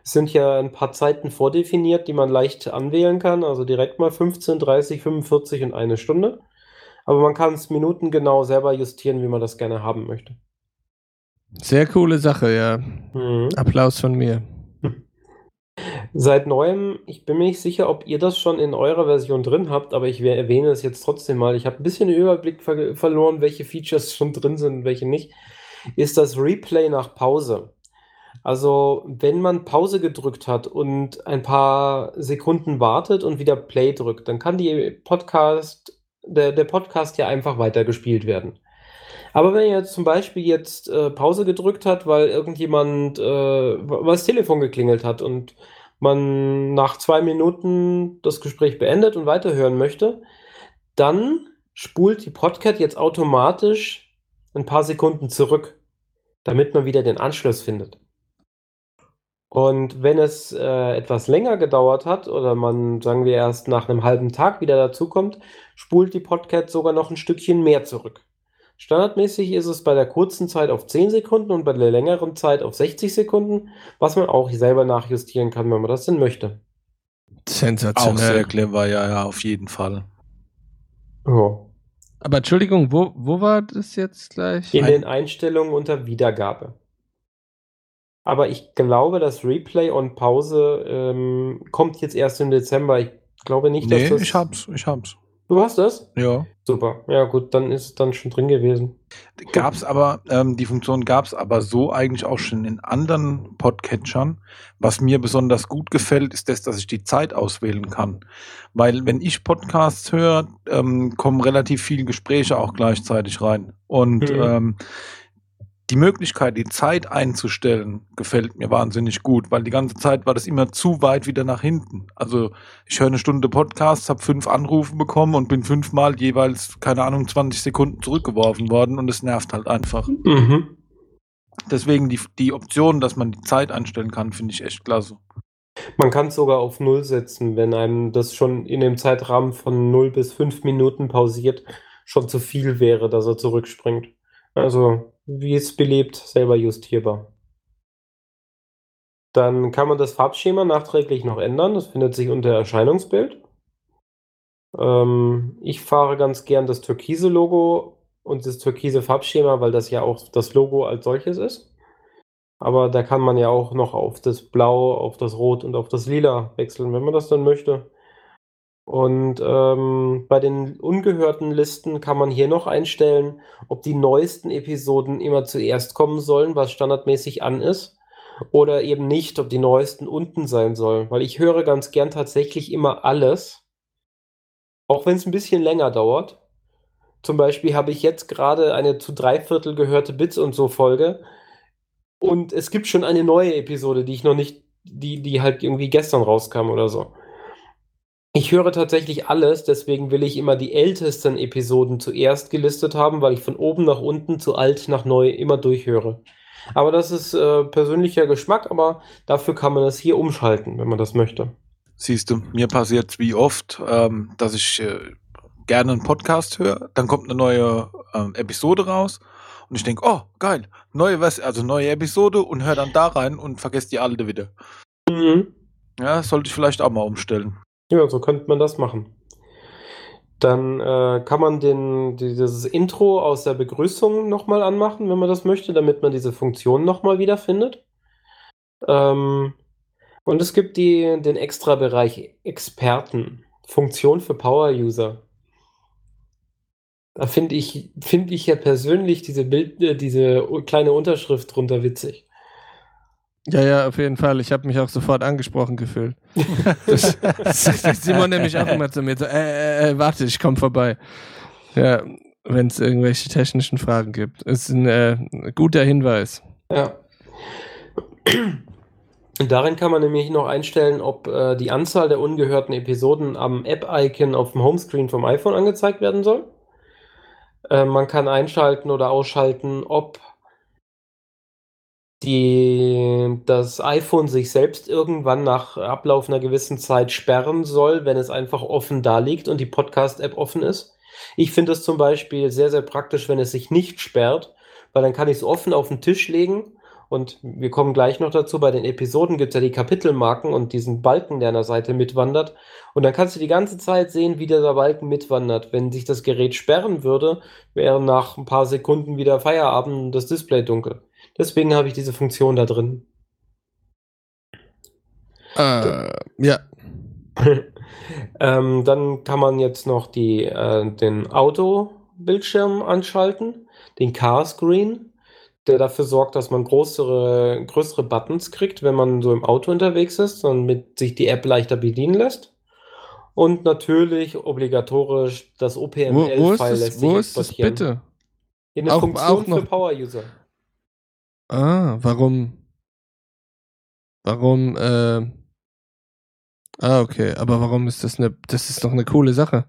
Speaker 2: Es sind ja ein paar Zeiten vordefiniert, die man leicht anwählen kann. Also direkt mal 15, 30, 45 und eine Stunde. Aber man kann es minutengenau selber justieren, wie man das gerne haben möchte.
Speaker 1: Sehr coole Sache, ja. Mhm. Applaus von mir.
Speaker 2: Seit neuem, ich bin mir nicht sicher, ob ihr das schon in eurer Version drin habt, aber ich erwähne es jetzt trotzdem mal. Ich habe ein bisschen den Überblick ver verloren, welche Features schon drin sind und welche nicht. Ist das Replay nach Pause. Also, wenn man Pause gedrückt hat und ein paar Sekunden wartet und wieder Play drückt, dann kann die Podcast, der, der Podcast ja einfach weitergespielt werden. Aber wenn ihr jetzt zum Beispiel jetzt äh, Pause gedrückt hat, weil irgendjemand, äh, weil das Telefon geklingelt hat und man nach zwei Minuten das Gespräch beendet und weiterhören möchte, dann spult die Podcast jetzt automatisch ein paar Sekunden zurück, damit man wieder den Anschluss findet. Und wenn es äh, etwas länger gedauert hat oder man, sagen wir, erst nach einem halben Tag wieder dazukommt, spult die Podcast sogar noch ein Stückchen mehr zurück. Standardmäßig ist es bei der kurzen Zeit auf 10 Sekunden und bei der längeren Zeit auf 60 Sekunden, was man auch selber nachjustieren kann, wenn man das denn möchte.
Speaker 1: Sensationell. Auch
Speaker 3: sehr clever, ja, ja, auf jeden Fall.
Speaker 1: Ja. Aber Entschuldigung, wo, wo war das jetzt gleich?
Speaker 2: In den Einstellungen unter Wiedergabe. Aber ich glaube, das Replay und Pause ähm, kommt jetzt erst im Dezember. Ich glaube nicht,
Speaker 3: dass nee, das. Ich hab's, ich hab's.
Speaker 2: Du hast das?
Speaker 3: Ja.
Speaker 2: Super. Ja, gut, dann ist es dann schon drin gewesen.
Speaker 3: Gab's aber, ähm, die Funktion gab's aber so eigentlich auch schon in anderen Podcatchern. Was mir besonders gut gefällt, ist das, dass ich die Zeit auswählen kann. Weil wenn ich Podcasts höre, ähm, kommen relativ viele Gespräche auch gleichzeitig rein. Und mhm. ähm, die Möglichkeit, die Zeit einzustellen, gefällt mir wahnsinnig gut, weil die ganze Zeit war das immer zu weit wieder nach hinten. Also ich höre eine Stunde Podcast, habe fünf Anrufe bekommen und bin fünfmal jeweils, keine Ahnung, 20 Sekunden zurückgeworfen worden und es nervt halt einfach. Mhm. Deswegen die, die Option, dass man die Zeit einstellen kann, finde ich echt klasse.
Speaker 2: Man kann es sogar auf Null setzen, wenn einem das schon in dem Zeitrahmen von 0 bis 5 Minuten pausiert, schon zu viel wäre, dass er zurückspringt. Also wie es belebt, selber justierbar. Dann kann man das Farbschema nachträglich noch ändern. Das findet sich unter Erscheinungsbild. Ähm, ich fahre ganz gern das türkise Logo und das türkise Farbschema, weil das ja auch das Logo als solches ist. Aber da kann man ja auch noch auf das Blau, auf das Rot und auf das Lila wechseln, wenn man das dann möchte. Und ähm, bei den ungehörten Listen kann man hier noch einstellen, ob die neuesten Episoden immer zuerst kommen sollen, was standardmäßig an ist, oder eben nicht, ob die neuesten unten sein sollen. Weil ich höre ganz gern tatsächlich immer alles, auch wenn es ein bisschen länger dauert, zum Beispiel habe ich jetzt gerade eine zu Dreiviertel gehörte Bits und so Folge. Und es gibt schon eine neue Episode, die ich noch nicht, die, die halt irgendwie gestern rauskam oder so. Ich höre tatsächlich alles, deswegen will ich immer die ältesten Episoden zuerst gelistet haben, weil ich von oben nach unten zu alt nach neu immer durchhöre. Aber das ist äh, persönlicher Geschmack, aber dafür kann man das hier umschalten, wenn man das möchte.
Speaker 3: Siehst du, mir passiert wie oft, ähm, dass ich äh, gerne einen Podcast höre, dann kommt eine neue ähm, Episode raus und ich denke, oh, geil, neue also neue Episode und höre dann da rein und vergesse die alte wieder.
Speaker 2: Mhm.
Speaker 3: Ja, sollte ich vielleicht auch mal umstellen.
Speaker 2: Ja, so könnte man das machen. Dann äh, kann man den, dieses Intro aus der Begrüßung nochmal anmachen, wenn man das möchte, damit man diese Funktion nochmal wiederfindet. Ähm, und es gibt die, den Extra-Bereich Experten, Funktion für Power-User. Da finde ich, finde ich ja persönlich diese Bild, äh, diese kleine Unterschrift drunter witzig.
Speaker 1: Ja, ja, auf jeden Fall. Ich habe mich auch sofort angesprochen gefühlt. das, [LAUGHS] das sagt Simon nämlich auch immer zu mir so, äh, äh, äh warte, ich komme vorbei. Ja, wenn es irgendwelche technischen Fragen gibt. Ist ein äh, guter Hinweis.
Speaker 2: Ja. Und darin kann man nämlich noch einstellen, ob äh, die Anzahl der ungehörten Episoden am App-Icon auf dem Homescreen vom iPhone angezeigt werden soll. Äh, man kann einschalten oder ausschalten, ob die, das iPhone sich selbst irgendwann nach Ablauf einer gewissen Zeit sperren soll, wenn es einfach offen da liegt und die Podcast-App offen ist. Ich finde es zum Beispiel sehr, sehr praktisch, wenn es sich nicht sperrt, weil dann kann ich es offen auf den Tisch legen und wir kommen gleich noch dazu, bei den Episoden gibt es ja die Kapitelmarken und diesen Balken, der an der Seite mitwandert. Und dann kannst du die ganze Zeit sehen, wie dieser Balken mitwandert. Wenn sich das Gerät sperren würde, wäre nach ein paar Sekunden wieder Feierabend das Display dunkel. Deswegen habe ich diese Funktion da drin.
Speaker 1: Äh, ja. [LAUGHS]
Speaker 2: ähm, dann kann man jetzt noch die, äh, den Auto-Bildschirm anschalten, den Car-Screen der dafür sorgt, dass man größere, größere Buttons kriegt, wenn man so im Auto unterwegs ist, damit sich die App leichter bedienen lässt. Und natürlich obligatorisch das OPML-File lässt
Speaker 1: sich Wo ist das bitte?
Speaker 2: In der auch, Funktion auch noch... für Power-User.
Speaker 1: Ah, warum? Warum, äh... Ah, okay, aber warum ist das eine, das ist doch eine coole Sache.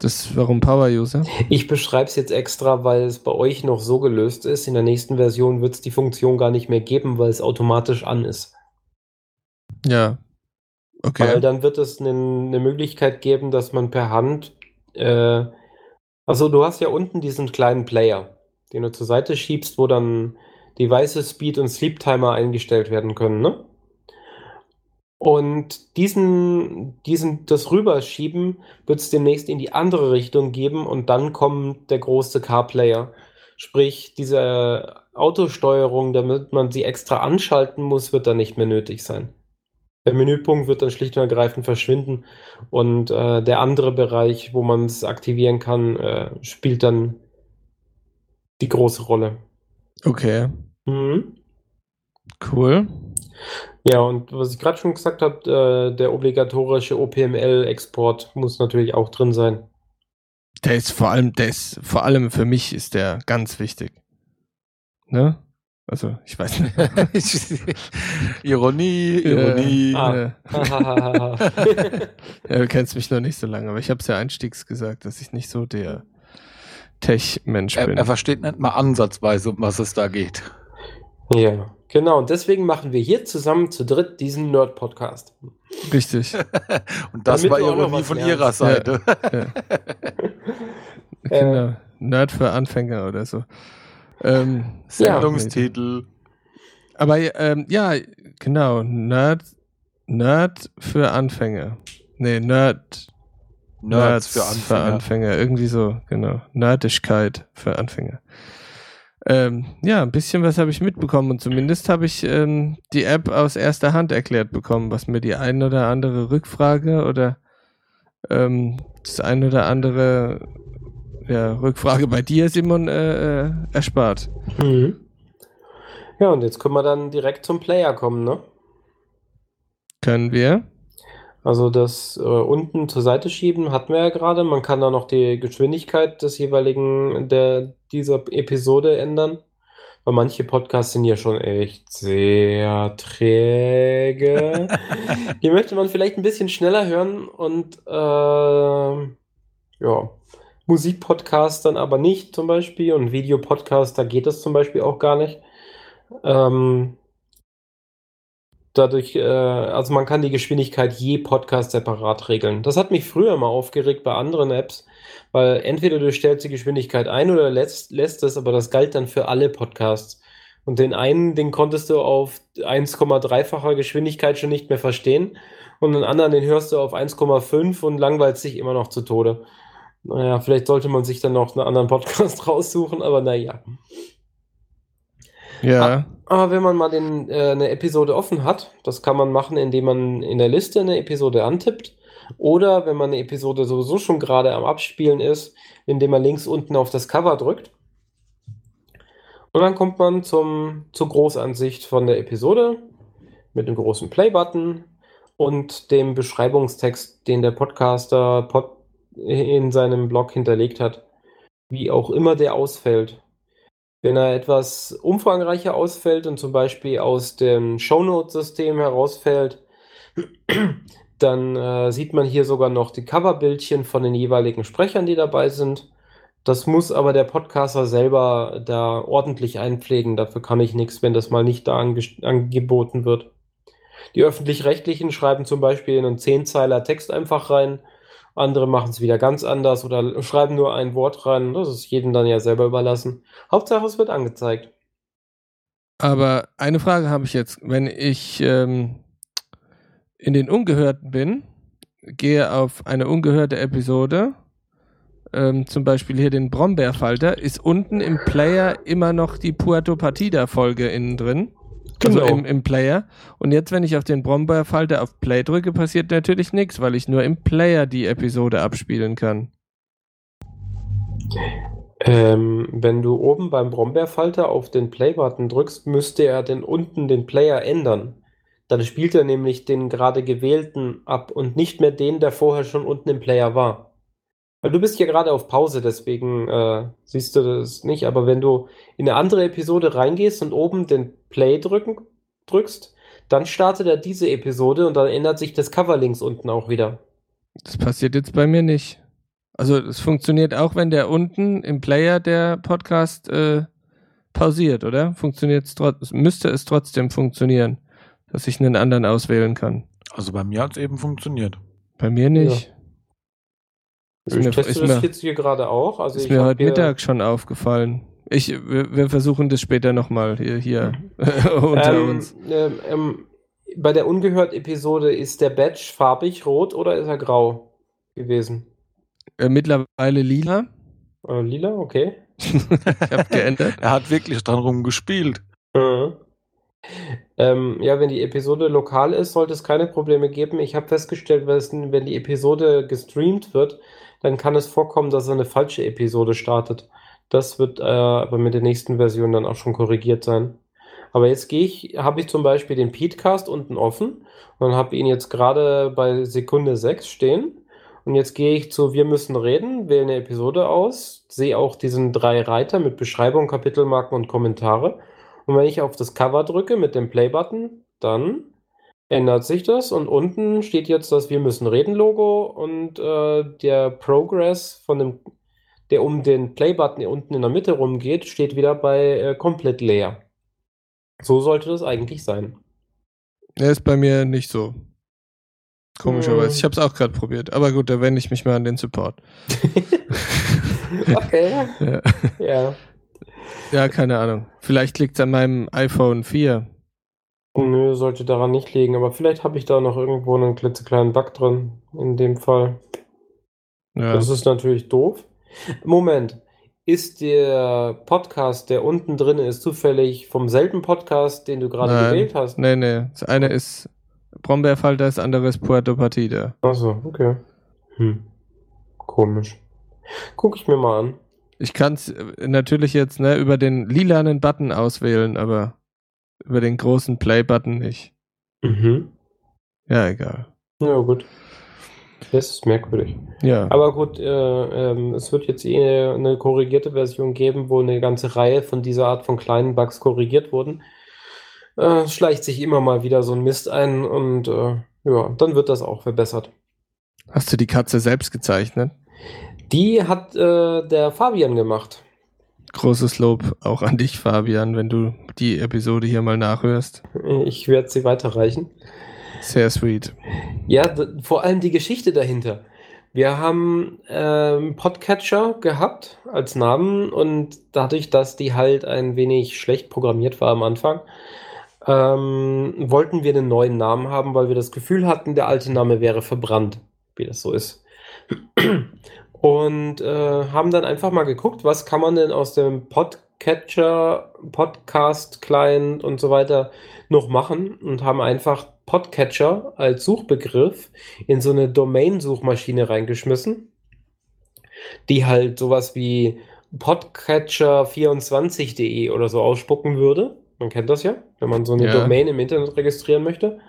Speaker 1: Das, warum Power-User?
Speaker 2: Ich beschreibe es jetzt extra, weil es bei euch noch so gelöst ist. In der nächsten Version wird es die Funktion gar nicht mehr geben, weil es automatisch an ist.
Speaker 1: Ja. Okay.
Speaker 2: Weil dann wird es eine ne Möglichkeit geben, dass man per Hand. Äh, also, du hast ja unten diesen kleinen Player, den du zur Seite schiebst, wo dann Device Speed und Sleep Timer eingestellt werden können, ne? Und diesen, diesen, das Rüberschieben wird es demnächst in die andere Richtung geben und dann kommt der große CarPlayer. Sprich, diese Autosteuerung, damit man sie extra anschalten muss, wird dann nicht mehr nötig sein. Der Menüpunkt wird dann schlicht und ergreifend verschwinden und äh, der andere Bereich, wo man es aktivieren kann, äh, spielt dann die große Rolle.
Speaker 1: Okay.
Speaker 2: Mhm.
Speaker 1: Cool.
Speaker 2: Ja, und was ich gerade schon gesagt habe, äh, der obligatorische OPML-Export muss natürlich auch drin sein.
Speaker 1: Der ist vor allem, der ist vor allem für mich ist der ganz wichtig. Ne? Also, ich weiß nicht. [LAUGHS]
Speaker 3: Ironie, Ironie. Äh, ah. [LAUGHS] [LAUGHS]
Speaker 1: ja, du kennst mich noch nicht so lange, aber ich habe es ja einstiegs gesagt, dass ich nicht so der Tech-Mensch bin.
Speaker 3: Er versteht nicht mal ansatzweise, um was es da geht.
Speaker 2: Ja. Genau, und deswegen machen wir hier zusammen zu dritt diesen Nerd-Podcast.
Speaker 1: Richtig. [LAUGHS]
Speaker 3: und das Damit war Ironie von lernst. ihrer Seite. Ja, [LAUGHS]
Speaker 1: ja. genau. Nerd für Anfänger oder so.
Speaker 3: Ähm, Sendungstitel.
Speaker 1: Aber ähm, ja, genau, Nerd, Nerd für Anfänger. Nee, Nerd.
Speaker 3: Nerds, Nerds für Anfänger. für
Speaker 1: Anfänger. Irgendwie so, genau. Nerdigkeit für Anfänger. Ähm, ja, ein bisschen was habe ich mitbekommen und zumindest habe ich ähm, die App aus erster Hand erklärt bekommen, was mir die ein oder andere Rückfrage oder ähm, das ein oder andere ja, Rückfrage bei dir, Simon, äh, äh, erspart.
Speaker 2: Mhm. Ja, und jetzt können wir dann direkt zum Player kommen, ne?
Speaker 1: Können wir.
Speaker 2: Also das äh, unten zur Seite schieben hatten wir ja gerade. Man kann da noch die Geschwindigkeit des jeweiligen der dieser Episode ändern. Weil manche Podcasts sind ja schon echt sehr träge. [LAUGHS] Die möchte man vielleicht ein bisschen schneller hören und äh, ja, Musikpodcast dann aber nicht zum Beispiel und Videopodcast, da geht das zum Beispiel auch gar nicht. Ähm, dadurch, äh, also man kann die Geschwindigkeit je Podcast separat regeln. Das hat mich früher mal aufgeregt bei anderen Apps, weil entweder du stellst die Geschwindigkeit ein oder lässt, lässt es, aber das galt dann für alle Podcasts. Und den einen, den konntest du auf 1,3-facher Geschwindigkeit schon nicht mehr verstehen. Und den anderen, den hörst du auf 1,5 und langweilt sich immer noch zu Tode. Naja, vielleicht sollte man sich dann noch einen anderen Podcast [LAUGHS] raussuchen, aber naja.
Speaker 1: Ja.
Speaker 2: Aber wenn man mal den, äh, eine Episode offen hat, das kann man machen, indem man in der Liste eine Episode antippt. Oder wenn man eine Episode sowieso schon gerade am Abspielen ist, indem man links unten auf das Cover drückt. Und dann kommt man zum, zur Großansicht von der Episode mit dem großen Play-Button und dem Beschreibungstext, den der Podcaster pod in seinem Blog hinterlegt hat. Wie auch immer der ausfällt. Wenn er etwas umfangreicher ausfällt und zum Beispiel aus dem Shownote-System herausfällt, [CLEARS THROAT] dann äh, sieht man hier sogar noch die Coverbildchen von den jeweiligen Sprechern, die dabei sind. Das muss aber der Podcaster selber da ordentlich einpflegen. Dafür kann ich nichts, wenn das mal nicht da ange angeboten wird. Die öffentlich-rechtlichen schreiben zum Beispiel einen Zehnzeiler Text einfach rein. Andere machen es wieder ganz anders oder schreiben nur ein Wort rein. Das ist jedem dann ja selber überlassen. Hauptsache, es wird angezeigt.
Speaker 1: Aber eine Frage habe ich jetzt. Wenn ich ähm, in den Ungehörten bin, gehe auf eine ungehörte Episode ähm, zum Beispiel hier den Brombeerfalter, ist unten im Player immer noch die Puerto Partida-Folge innen drin. Also
Speaker 2: Genau.
Speaker 1: im, im Player. Und jetzt, wenn ich auf den Brombeerfalter auf Play drücke, passiert natürlich nichts, weil ich nur im Player die Episode abspielen kann.
Speaker 2: Ähm, wenn du oben beim Brombeerfalter auf den Play-Button drückst, müsste er den unten den Player ändern. Dann spielt er nämlich den gerade gewählten ab und nicht mehr den, der vorher schon unten im Player war. Weil du bist hier gerade auf Pause, deswegen äh, siehst du das nicht. Aber wenn du in eine andere Episode reingehst und oben den Play drücken, drückst, dann startet er diese Episode und dann ändert sich das Cover links unten auch wieder.
Speaker 1: Das passiert jetzt bei mir nicht. Also es funktioniert auch, wenn der unten im Player der Podcast äh, pausiert, oder? Funktioniert es müsste es trotzdem funktionieren, dass ich einen anderen auswählen kann.
Speaker 3: Also bei mir hat es eben funktioniert.
Speaker 1: Bei mir nicht. Ist
Speaker 2: Ich
Speaker 1: mir-
Speaker 2: teste
Speaker 1: ist
Speaker 2: das
Speaker 1: mir-
Speaker 2: jetzt hier gerade auch. Also
Speaker 1: Ist
Speaker 2: ich
Speaker 1: mir heute Mittag schon aufgefallen. Ich, wir, wir versuchen das später nochmal hier, hier [LAUGHS] unter
Speaker 2: ähm,
Speaker 1: uns.
Speaker 2: Ähm, ähm, bei der Ungehört-Episode ist der Badge farbig rot oder ist er grau gewesen?
Speaker 1: Äh, mittlerweile lila.
Speaker 2: Äh, lila, okay. [LAUGHS]
Speaker 1: ich habe geändert.
Speaker 3: Er hat wirklich dran rumgespielt.
Speaker 2: Mhm. Ähm, ja, wenn die Episode lokal ist, sollte es keine Probleme geben. Ich habe festgestellt, wenn es- wenn die Episode gestreamt wird, dann kann es vorkommen, dass er eine falsche Episode startet. Das wird äh, aber mit der nächsten Version dann auch schon korrigiert sein. Aber jetzt gehe ich, habe ich zum Beispiel den Petecast unten offen und habe ihn jetzt gerade bei Sekunde 6 stehen. Und jetzt gehe ich zu Wir müssen reden, wähle eine Episode aus, sehe auch diesen drei Reiter mit Beschreibung, Kapitelmarken und Kommentare. Und wenn ich auf das Cover drücke mit dem Play-Button, dann ändert sich das und unten steht jetzt das Wir müssen reden Logo und äh, der Progress von dem, der um den Play-Button unten in der Mitte rumgeht, steht wieder bei äh, komplett leer. So sollte das eigentlich sein.
Speaker 1: Er ist bei mir nicht so. Komischerweise.
Speaker 2: Hm.
Speaker 1: Ich habe es auch gerade probiert. Aber gut, da wende ich mich mal an den Support. [LAUGHS]
Speaker 2: okay. [LAUGHS]
Speaker 1: Ja,
Speaker 2: Ja.
Speaker 1: ja keine Ahnung. Vielleicht liegt es an meinem iPhone 4.
Speaker 2: Nö, sollte daran nicht liegen, aber vielleicht habe ich da noch irgendwo einen klitzekleinen Bug drin, in dem Fall.
Speaker 1: Ja.
Speaker 2: Das ist natürlich doof. Moment, ist der Podcast, der unten drin ist, zufällig vom selben Podcast, den du gerade gewählt hast?
Speaker 1: Nee, nee. Das eine ist Brombeerfalter, das andere ist Puerto Partida.
Speaker 2: Achso, okay. Hm. Komisch. Guck ich mir mal an.
Speaker 1: Ich kann es natürlich jetzt ne, über den lilanen Button auswählen, aber über den großen Play-Button nicht.
Speaker 2: Mhm.
Speaker 1: Ja, egal.
Speaker 2: Ja, gut. Das ist merkwürdig.
Speaker 1: Ja.
Speaker 2: Aber gut, äh, ähm, es wird jetzt eh eine, eine korrigierte Version geben, wo eine ganze Reihe von dieser Art von kleinen Bugs korrigiert wurden. Äh, schleicht sich immer mal wieder so ein Mist ein und äh, ja, dann wird das auch verbessert.
Speaker 1: Hast du die Katze selbst gezeichnet?
Speaker 2: Die hat äh, der Fabian gemacht.
Speaker 1: Großes Lob auch an dich, Fabian, wenn du die Episode hier mal nachhörst.
Speaker 2: Ich werde sie weiterreichen.
Speaker 1: Sehr sweet.
Speaker 2: Ja, vor allem die Geschichte dahinter. Wir haben ähm, Podcatcher gehabt als Namen und dadurch, dass die halt ein wenig schlecht programmiert war am Anfang, ähm, wollten wir einen neuen Namen haben, weil wir das Gefühl hatten, der alte Name wäre verbrannt, wie das so ist. Und äh, haben dann einfach mal geguckt, was kann man denn aus dem Podcatcher, Podcast Client und so weiter noch machen und haben einfach Podcatcher als Suchbegriff in so eine Domain-Suchmaschine reingeschmissen, die halt sowas wie podcatcher24.de oder so ausspucken würde. Man kennt das ja, wenn man so eine
Speaker 1: Ja.
Speaker 2: Domain im Internet registrieren möchte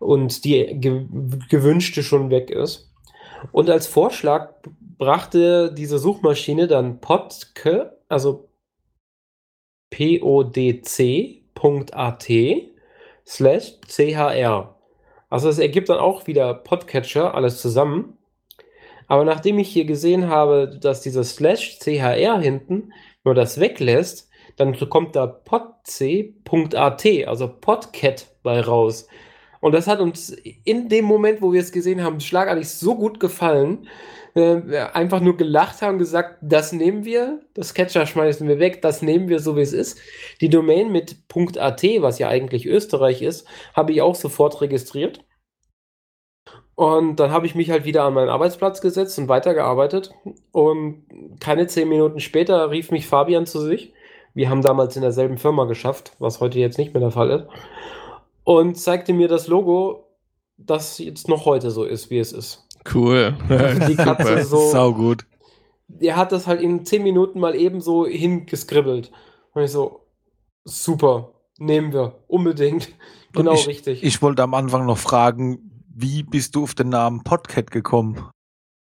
Speaker 2: und die ge gewünschte schon weg ist. Und als Vorschlag brachte diese Suchmaschine dann podc, also podc.at slash chr. Also es ergibt dann auch wieder Podcatcher, alles zusammen. Aber nachdem ich hier gesehen habe, dass dieser slash chr hinten nur das weglässt, dann kommt da podc.at, also podcat bei raus. Und das hat uns in dem Moment, wo wir es gesehen haben, schlagartig so gut gefallen, äh, einfach nur gelacht haben, gesagt, das nehmen wir, das Catcher schmeißen wir weg, das nehmen wir so wie es ist. Die Domain mit .at, was ja eigentlich Österreich ist, habe ich auch sofort registriert. Und dann habe ich mich halt wieder an meinen Arbeitsplatz gesetzt und weitergearbeitet. Und keine zehn Minuten später rief mich Fabian zu sich. Wir haben damals in derselben Firma geschafft, was heute jetzt nicht mehr der Fall ist. Und zeigte mir das Logo, das jetzt noch heute so ist, wie es ist.
Speaker 1: Cool. [LAUGHS]
Speaker 2: Die Katze so.
Speaker 3: Sau gut.
Speaker 2: Er hat das halt in zehn Minuten mal eben so hingeskribbelt. Und ich so, super, nehmen wir, unbedingt. Genau
Speaker 3: ich,
Speaker 2: richtig.
Speaker 3: Ich wollte am Anfang noch fragen, wie bist du auf den Namen Podcat gekommen?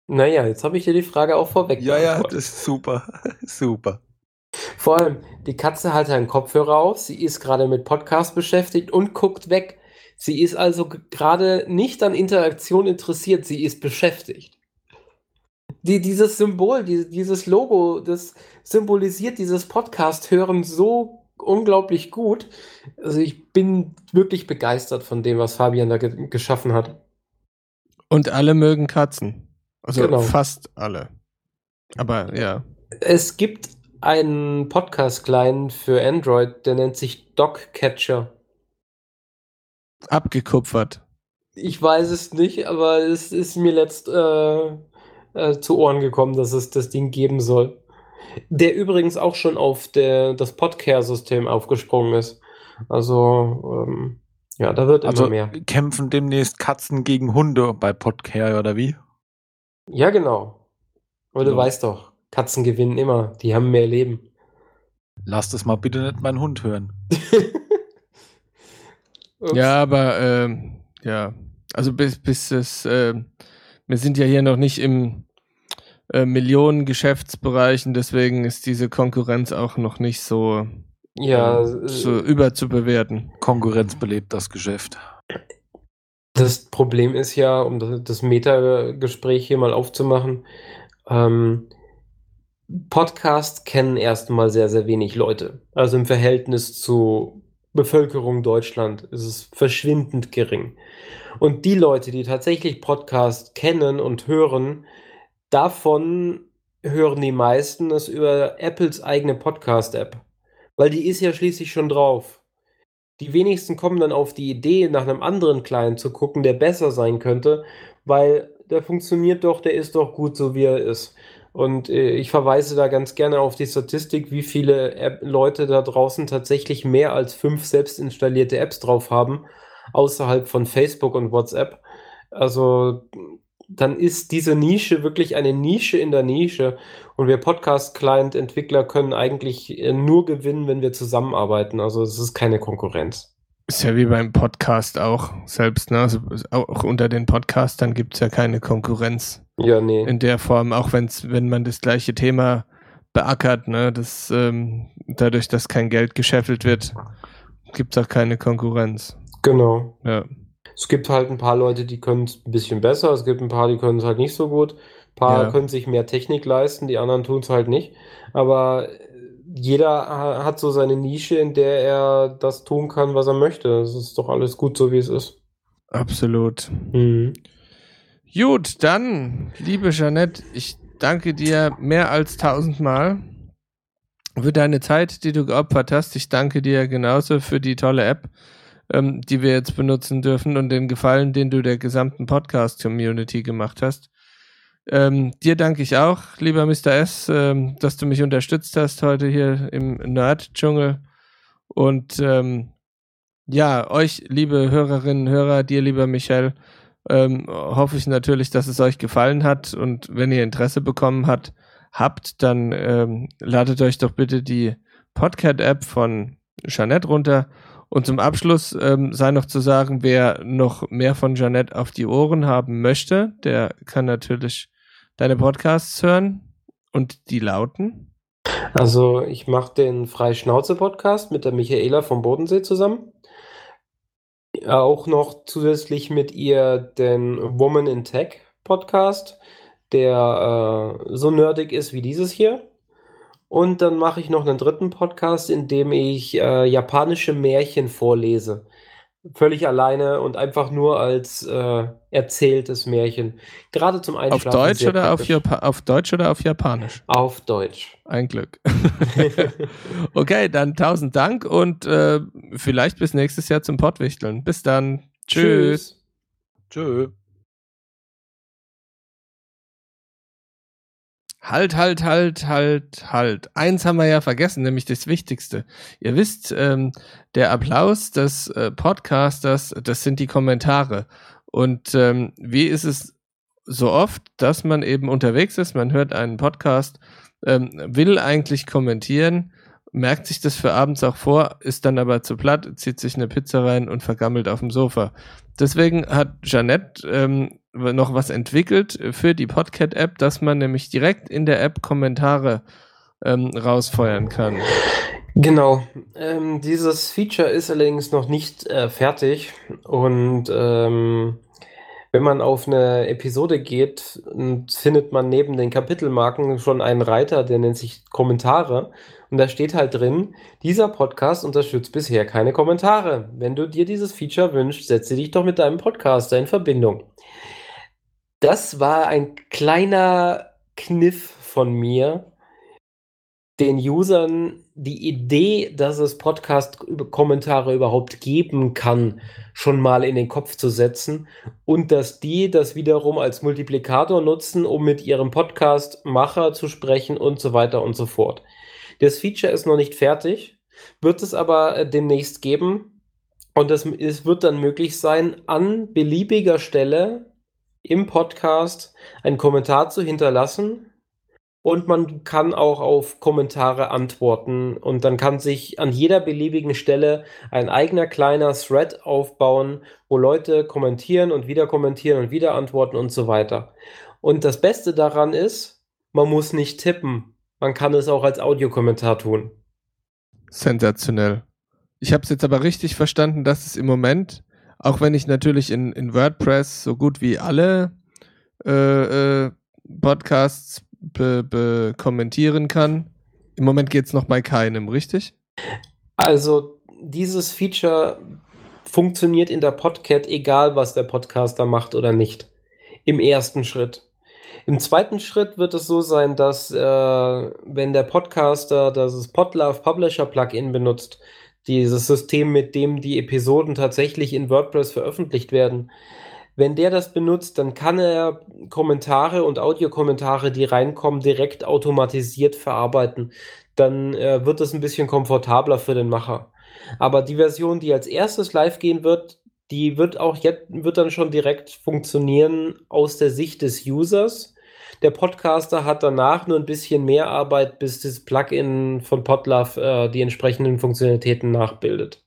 Speaker 2: naja, jetzt habe ich dir die Frage auch vorweg
Speaker 3: Ja, ja, das ist super. [LAUGHS] super.
Speaker 2: Vor allem, die Katze hat einen Kopfhörer auf, sie ist gerade mit Podcast beschäftigt und guckt weg. Sie ist also gerade nicht an Interaktion interessiert, sie ist beschäftigt. Die, dieses Symbol, die, dieses Logo, das symbolisiert dieses Podcast-Hören so unglaublich gut. Also ich bin wirklich begeistert von dem, was Fabian da ge geschaffen hat.
Speaker 1: Und alle mögen Katzen. Also
Speaker 2: Genau.
Speaker 1: fast alle. Aber ja.
Speaker 2: Es gibt einen Podcast-Client für Android, der nennt sich Dogcatcher.
Speaker 1: Abgekupfert.
Speaker 2: Ich weiß es nicht, aber es ist mir letzt äh, äh, zu Ohren gekommen, dass es das Ding geben soll. Der übrigens auch schon auf der, das Podcare-System aufgesprungen ist. Also, ähm, ja, da wird
Speaker 3: Also
Speaker 2: immer mehr.
Speaker 3: kämpfen demnächst Katzen gegen Hunde bei Podcare oder wie?
Speaker 2: Ja, genau. Aber du
Speaker 3: Genau.
Speaker 2: weißt doch, Katzen gewinnen immer. Die haben mehr Leben.
Speaker 3: Lass das mal bitte nicht meinen Hund hören. [LAUGHS]
Speaker 2: Ups.
Speaker 1: Ja, aber ähm, ja, also bis, bis es, ähm, wir sind ja hier noch nicht im äh, Millionen-Geschäftsbereichen, deswegen ist diese Konkurrenz auch noch nicht so,
Speaker 2: Ja,
Speaker 1: ähm, so überzubewerten.
Speaker 3: Konkurrenz belebt das Geschäft.
Speaker 2: Das Problem ist ja, um das, das Meta-Gespräch hier mal aufzumachen, ähm, Podcasts kennen erstmal sehr, sehr wenig Leute. Also im Verhältnis zur Bevölkerung Deutschland ist es verschwindend gering. Und die Leute, die tatsächlich Podcasts kennen und hören, davon hören die meisten es über Apples eigene Podcast-App. Weil die ist ja schließlich schon drauf. Die wenigsten kommen dann auf die Idee, nach einem anderen Client zu gucken, der besser sein könnte, weil der funktioniert doch, der ist doch gut, so wie er ist. Und äh, ich verweise da ganz gerne auf die Statistik, wie viele App Leute da draußen tatsächlich mehr als fünf selbst installierte Apps drauf haben, außerhalb von Facebook und WhatsApp. Also dann ist diese Nische wirklich eine Nische in der Nische. Und wir Podcast-Client-Entwickler können eigentlich äh, nur gewinnen, wenn wir zusammenarbeiten. Also es ist keine Konkurrenz.
Speaker 1: Ist ja wie beim Podcast auch selbst, ne? Also auch unter den Podcastern gibt es ja keine Konkurrenz.
Speaker 2: Ja, nee.
Speaker 1: In der Form, auch wenn's, wenn man das gleiche Thema beackert, ne? Das, ähm, dadurch, dass kein Geld gescheffelt wird, gibt es auch keine Konkurrenz.
Speaker 2: Genau.
Speaker 1: Ja.
Speaker 2: Es gibt halt ein paar Leute, die können es ein bisschen besser, es gibt ein paar, die können es halt nicht so gut. Ein paar
Speaker 1: Ja.
Speaker 2: können sich mehr Technik leisten, die anderen tun es halt nicht. Aber jeder ha- hat so seine Nische, in der er das tun kann, was er möchte. Es ist doch alles gut so, wie es ist.
Speaker 1: Absolut.
Speaker 2: Mhm.
Speaker 1: Gut, dann, liebe Jeanette, ich danke dir mehr als tausendmal für deine Zeit, die du geopfert hast. Ich danke dir genauso für die tolle App, ähm, die wir jetzt benutzen dürfen und den Gefallen, den du der gesamten Podcast-Community gemacht hast. Ähm, dir danke ich auch, lieber Mr. S, ähm, dass du mich unterstützt hast heute hier im Nerd-Dschungel. Und ähm, ja, euch, liebe Hörerinnen und Hörer, dir, lieber Michael, ähm, hoffe ich natürlich, dass es euch gefallen hat. Und wenn ihr Interesse bekommen hat, habt, dann ähm, ladet euch doch bitte die Podcast-App von Jeanette runter. Und zum Abschluss ähm, sei noch zu sagen, wer noch mehr von Jeanette auf die Ohren haben möchte, der kann natürlich deine Podcasts hören. Und die lauten.
Speaker 2: Also ich mache den Freischnauze-Podcast mit der Michaela vom Bodensee zusammen. Auch noch zusätzlich mit ihr den Woman in Tech Podcast, der äh, so nerdig ist wie dieses hier. Und dann mache ich noch einen dritten Podcast, in dem ich äh, japanische Märchen vorlese. Völlig alleine und einfach nur als äh, erzähltes Märchen. Gerade zum
Speaker 1: Auf
Speaker 2: Einschlafen.
Speaker 1: Deutsch,
Speaker 2: sehr
Speaker 1: oder auf. Japa auf Deutsch oder auf Japanisch?
Speaker 2: Auf Deutsch.
Speaker 1: Ein Glück. [LAUGHS] okay, dann tausend Dank und äh, vielleicht bis nächstes Jahr zum Pottwichteln. Bis dann. Tschüss.
Speaker 3: Tschö.
Speaker 1: Halt, halt, halt, halt, halt. Eins haben wir ja vergessen, nämlich das Wichtigste. Ihr wisst, ähm, der Applaus des äh, Podcasters, das sind die Kommentare. Und ähm, wie ist es so oft, dass man eben unterwegs ist, man hört einen Podcast, ähm, will eigentlich kommentieren, merkt sich das für abends auch vor, ist dann aber zu platt, zieht sich eine Pizza rein und vergammelt auf dem Sofa. Deswegen hat Jeanette ähm, noch was entwickelt für die Podcat-App, dass man nämlich direkt in der App Kommentare ähm, rausfeuern kann.
Speaker 2: Genau. Ähm, dieses Feature ist allerdings noch nicht äh, fertig und ähm, wenn man auf eine Episode geht, findet man neben den Kapitelmarken schon einen Reiter, der nennt sich Kommentare und da steht halt drin, dieser Podcast unterstützt bisher keine Kommentare. Wenn du dir dieses Feature wünschst, setze dich doch mit deinem Podcaster in Verbindung. Das war ein kleiner Kniff von mir, den Usern die Idee, dass es Podcast-Kommentare überhaupt geben kann, schon mal in den Kopf zu setzen und dass die das wiederum als Multiplikator nutzen, um mit ihrem Podcast-Macher zu sprechen und so weiter und so fort. Das Feature ist noch nicht fertig, wird es aber äh, demnächst geben und es, es wird dann möglich sein, an beliebiger Stelle im Podcast einen Kommentar zu hinterlassen und man kann auch auf Kommentare antworten und dann kann sich an jeder beliebigen Stelle ein eigener kleiner Thread aufbauen, wo Leute kommentieren und wieder kommentieren und wieder antworten und so weiter. Und das Beste daran ist, man muss nicht tippen. Man kann es auch als Audiokommentar tun.
Speaker 1: Sensationell. Ich habe es jetzt aber richtig verstanden, dass es im Moment, auch wenn ich natürlich in, in WordPress so gut wie alle äh, äh, Podcasts be, be kommentieren kann, im Moment geht es noch bei keinem, richtig?
Speaker 2: Also dieses Feature funktioniert in der Podcat, egal was der Podcaster macht oder nicht. Im ersten Schritt. Im zweiten Schritt wird es so sein, dass äh, wenn der Podcaster das Podlove Publisher Plugin benutzt, dieses System, mit dem die Episoden tatsächlich in WordPress veröffentlicht werden, wenn der das benutzt, dann kann er Kommentare und Audiokommentare, die reinkommen, direkt automatisiert verarbeiten. Dann äh, wird es ein bisschen komfortabler für den Macher. Aber die Version, die als erstes live gehen wird, die wird auch jetzt, wird dann schon direkt funktionieren aus der Sicht des Users. Der Podcaster hat danach nur ein bisschen mehr Arbeit, bis das Plugin von Podlove äh, die entsprechenden Funktionalitäten nachbildet.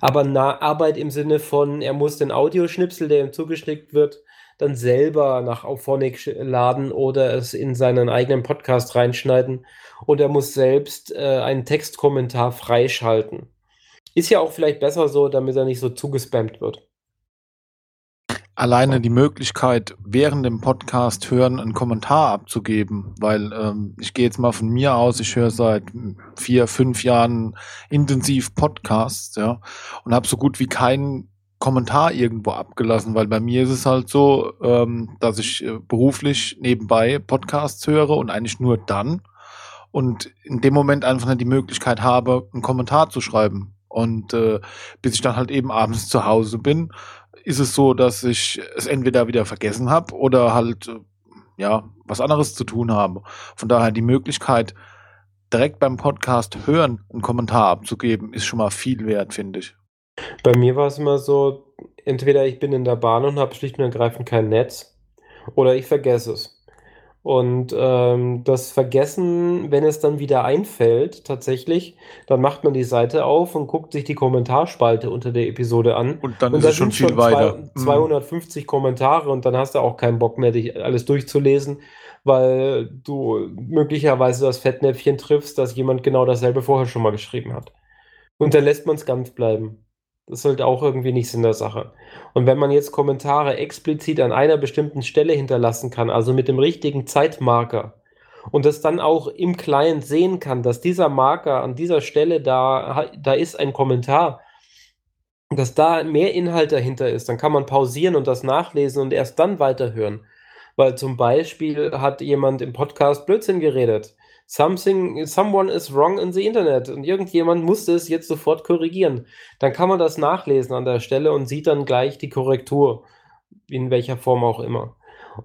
Speaker 2: Aber na, Arbeit im Sinne von, er muss den Audioschnipsel, der ihm zugeschickt wird, dann selber nach Auphonic laden oder es in seinen eigenen Podcast reinschneiden und er muss selbst äh, einen Textkommentar freischalten. Ist ja auch vielleicht besser so, damit er nicht so zugespammt wird.
Speaker 3: Alleine die Möglichkeit, während dem Podcast hören, einen Kommentar abzugeben, weil ähm, ich gehe jetzt mal von mir aus, ich höre seit vier, fünf Jahren intensiv Podcasts, ja, und habe so gut wie keinen Kommentar irgendwo abgelassen, weil bei mir ist es halt so, ähm, dass ich äh, beruflich nebenbei Podcasts höre und eigentlich nur dann und in dem Moment einfach nicht die Möglichkeit habe, einen Kommentar zu schreiben. Und äh, bis ich dann halt eben abends zu Hause bin, ist es so, dass ich es entweder wieder vergessen habe oder halt äh, ja was anderes zu tun habe. Von daher die Möglichkeit, direkt beim Podcast hören, einen Kommentar abzugeben, ist schon mal viel wert, finde ich.
Speaker 2: Bei mir war es immer so, entweder ich bin in der Bahn und habe schlicht und ergreifend kein Netz oder ich vergesse es. Und ähm, das Vergessen, wenn es dann wieder einfällt, tatsächlich, dann macht man die Seite auf und guckt sich die Kommentarspalte unter der Episode an.
Speaker 3: Und dann und ist es schon viel schon weiter.
Speaker 2: 250 mhm. Kommentare und dann hast du auch keinen Bock mehr, dich alles durchzulesen, weil du möglicherweise das Fettnäpfchen triffst, dass jemand genau dasselbe vorher schon mal geschrieben hat. Und dann lässt man es ganz bleiben. Das sollte auch irgendwie nicht Sinn der Sache. Und wenn man jetzt Kommentare explizit an einer bestimmten Stelle hinterlassen kann, also mit dem richtigen Zeitmarker, und das dann auch im Client sehen kann, dass dieser Marker an dieser Stelle da, da ist ein Kommentar, dass da mehr Inhalt dahinter ist, dann kann man pausieren und das nachlesen und erst dann weiterhören. Weil zum Beispiel hat jemand im Podcast Blödsinn geredet. Something, someone is wrong in the Internet und irgendjemand musste es jetzt sofort korrigieren. Dann kann man das nachlesen an der Stelle und sieht dann gleich die Korrektur, in welcher Form auch immer.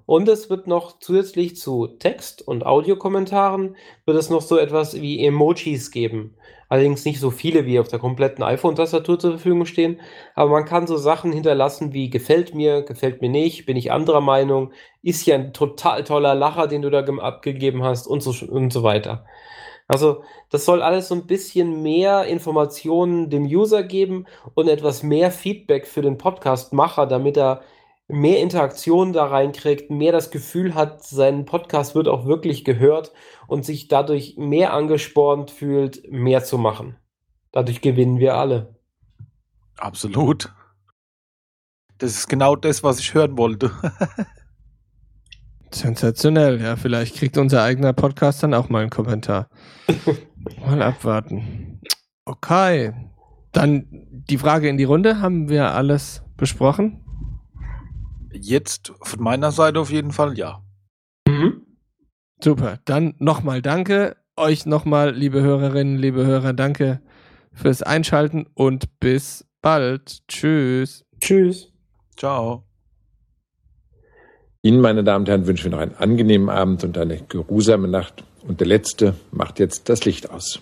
Speaker 2: Und es wird noch zusätzlich zu Text- und Audiokommentaren wird es noch so etwas wie Emojis geben. Allerdings nicht so viele wie auf der kompletten iPhone-Tastatur zur Verfügung stehen. Aber man kann so Sachen hinterlassen wie gefällt mir, gefällt mir nicht, bin ich anderer Meinung, ist ja ein total toller Lacher, den du da abgegeben hast und so, und so weiter. Also das soll alles so ein bisschen mehr Informationen dem User geben und etwas mehr Feedback für den Podcast-Macher, damit er mehr Interaktion da reinkriegt, mehr das Gefühl hat, sein Podcast wird auch wirklich gehört und sich dadurch mehr angespornt fühlt, mehr zu machen. Dadurch gewinnen wir alle.
Speaker 3: Absolut. Das ist genau das, was ich hören wollte. [LAUGHS]
Speaker 1: Sensationell, ja, vielleicht kriegt unser eigener Podcast dann auch mal einen Kommentar. [LAUGHS] mal abwarten. Okay. Dann die Frage in die Runde. Haben wir alles besprochen?
Speaker 3: Jetzt von meiner Seite auf jeden Fall ja. Mhm.
Speaker 1: Super. Dann nochmal danke. Euch nochmal, liebe Hörerinnen, liebe Hörer, danke fürs Einschalten und bis bald. Tschüss.
Speaker 2: Tschüss.
Speaker 3: Ciao.
Speaker 4: Ihnen, meine Damen und Herren, wünschen wir noch einen angenehmen Abend und eine geruhsame Nacht. Und der Letzte macht jetzt das Licht aus.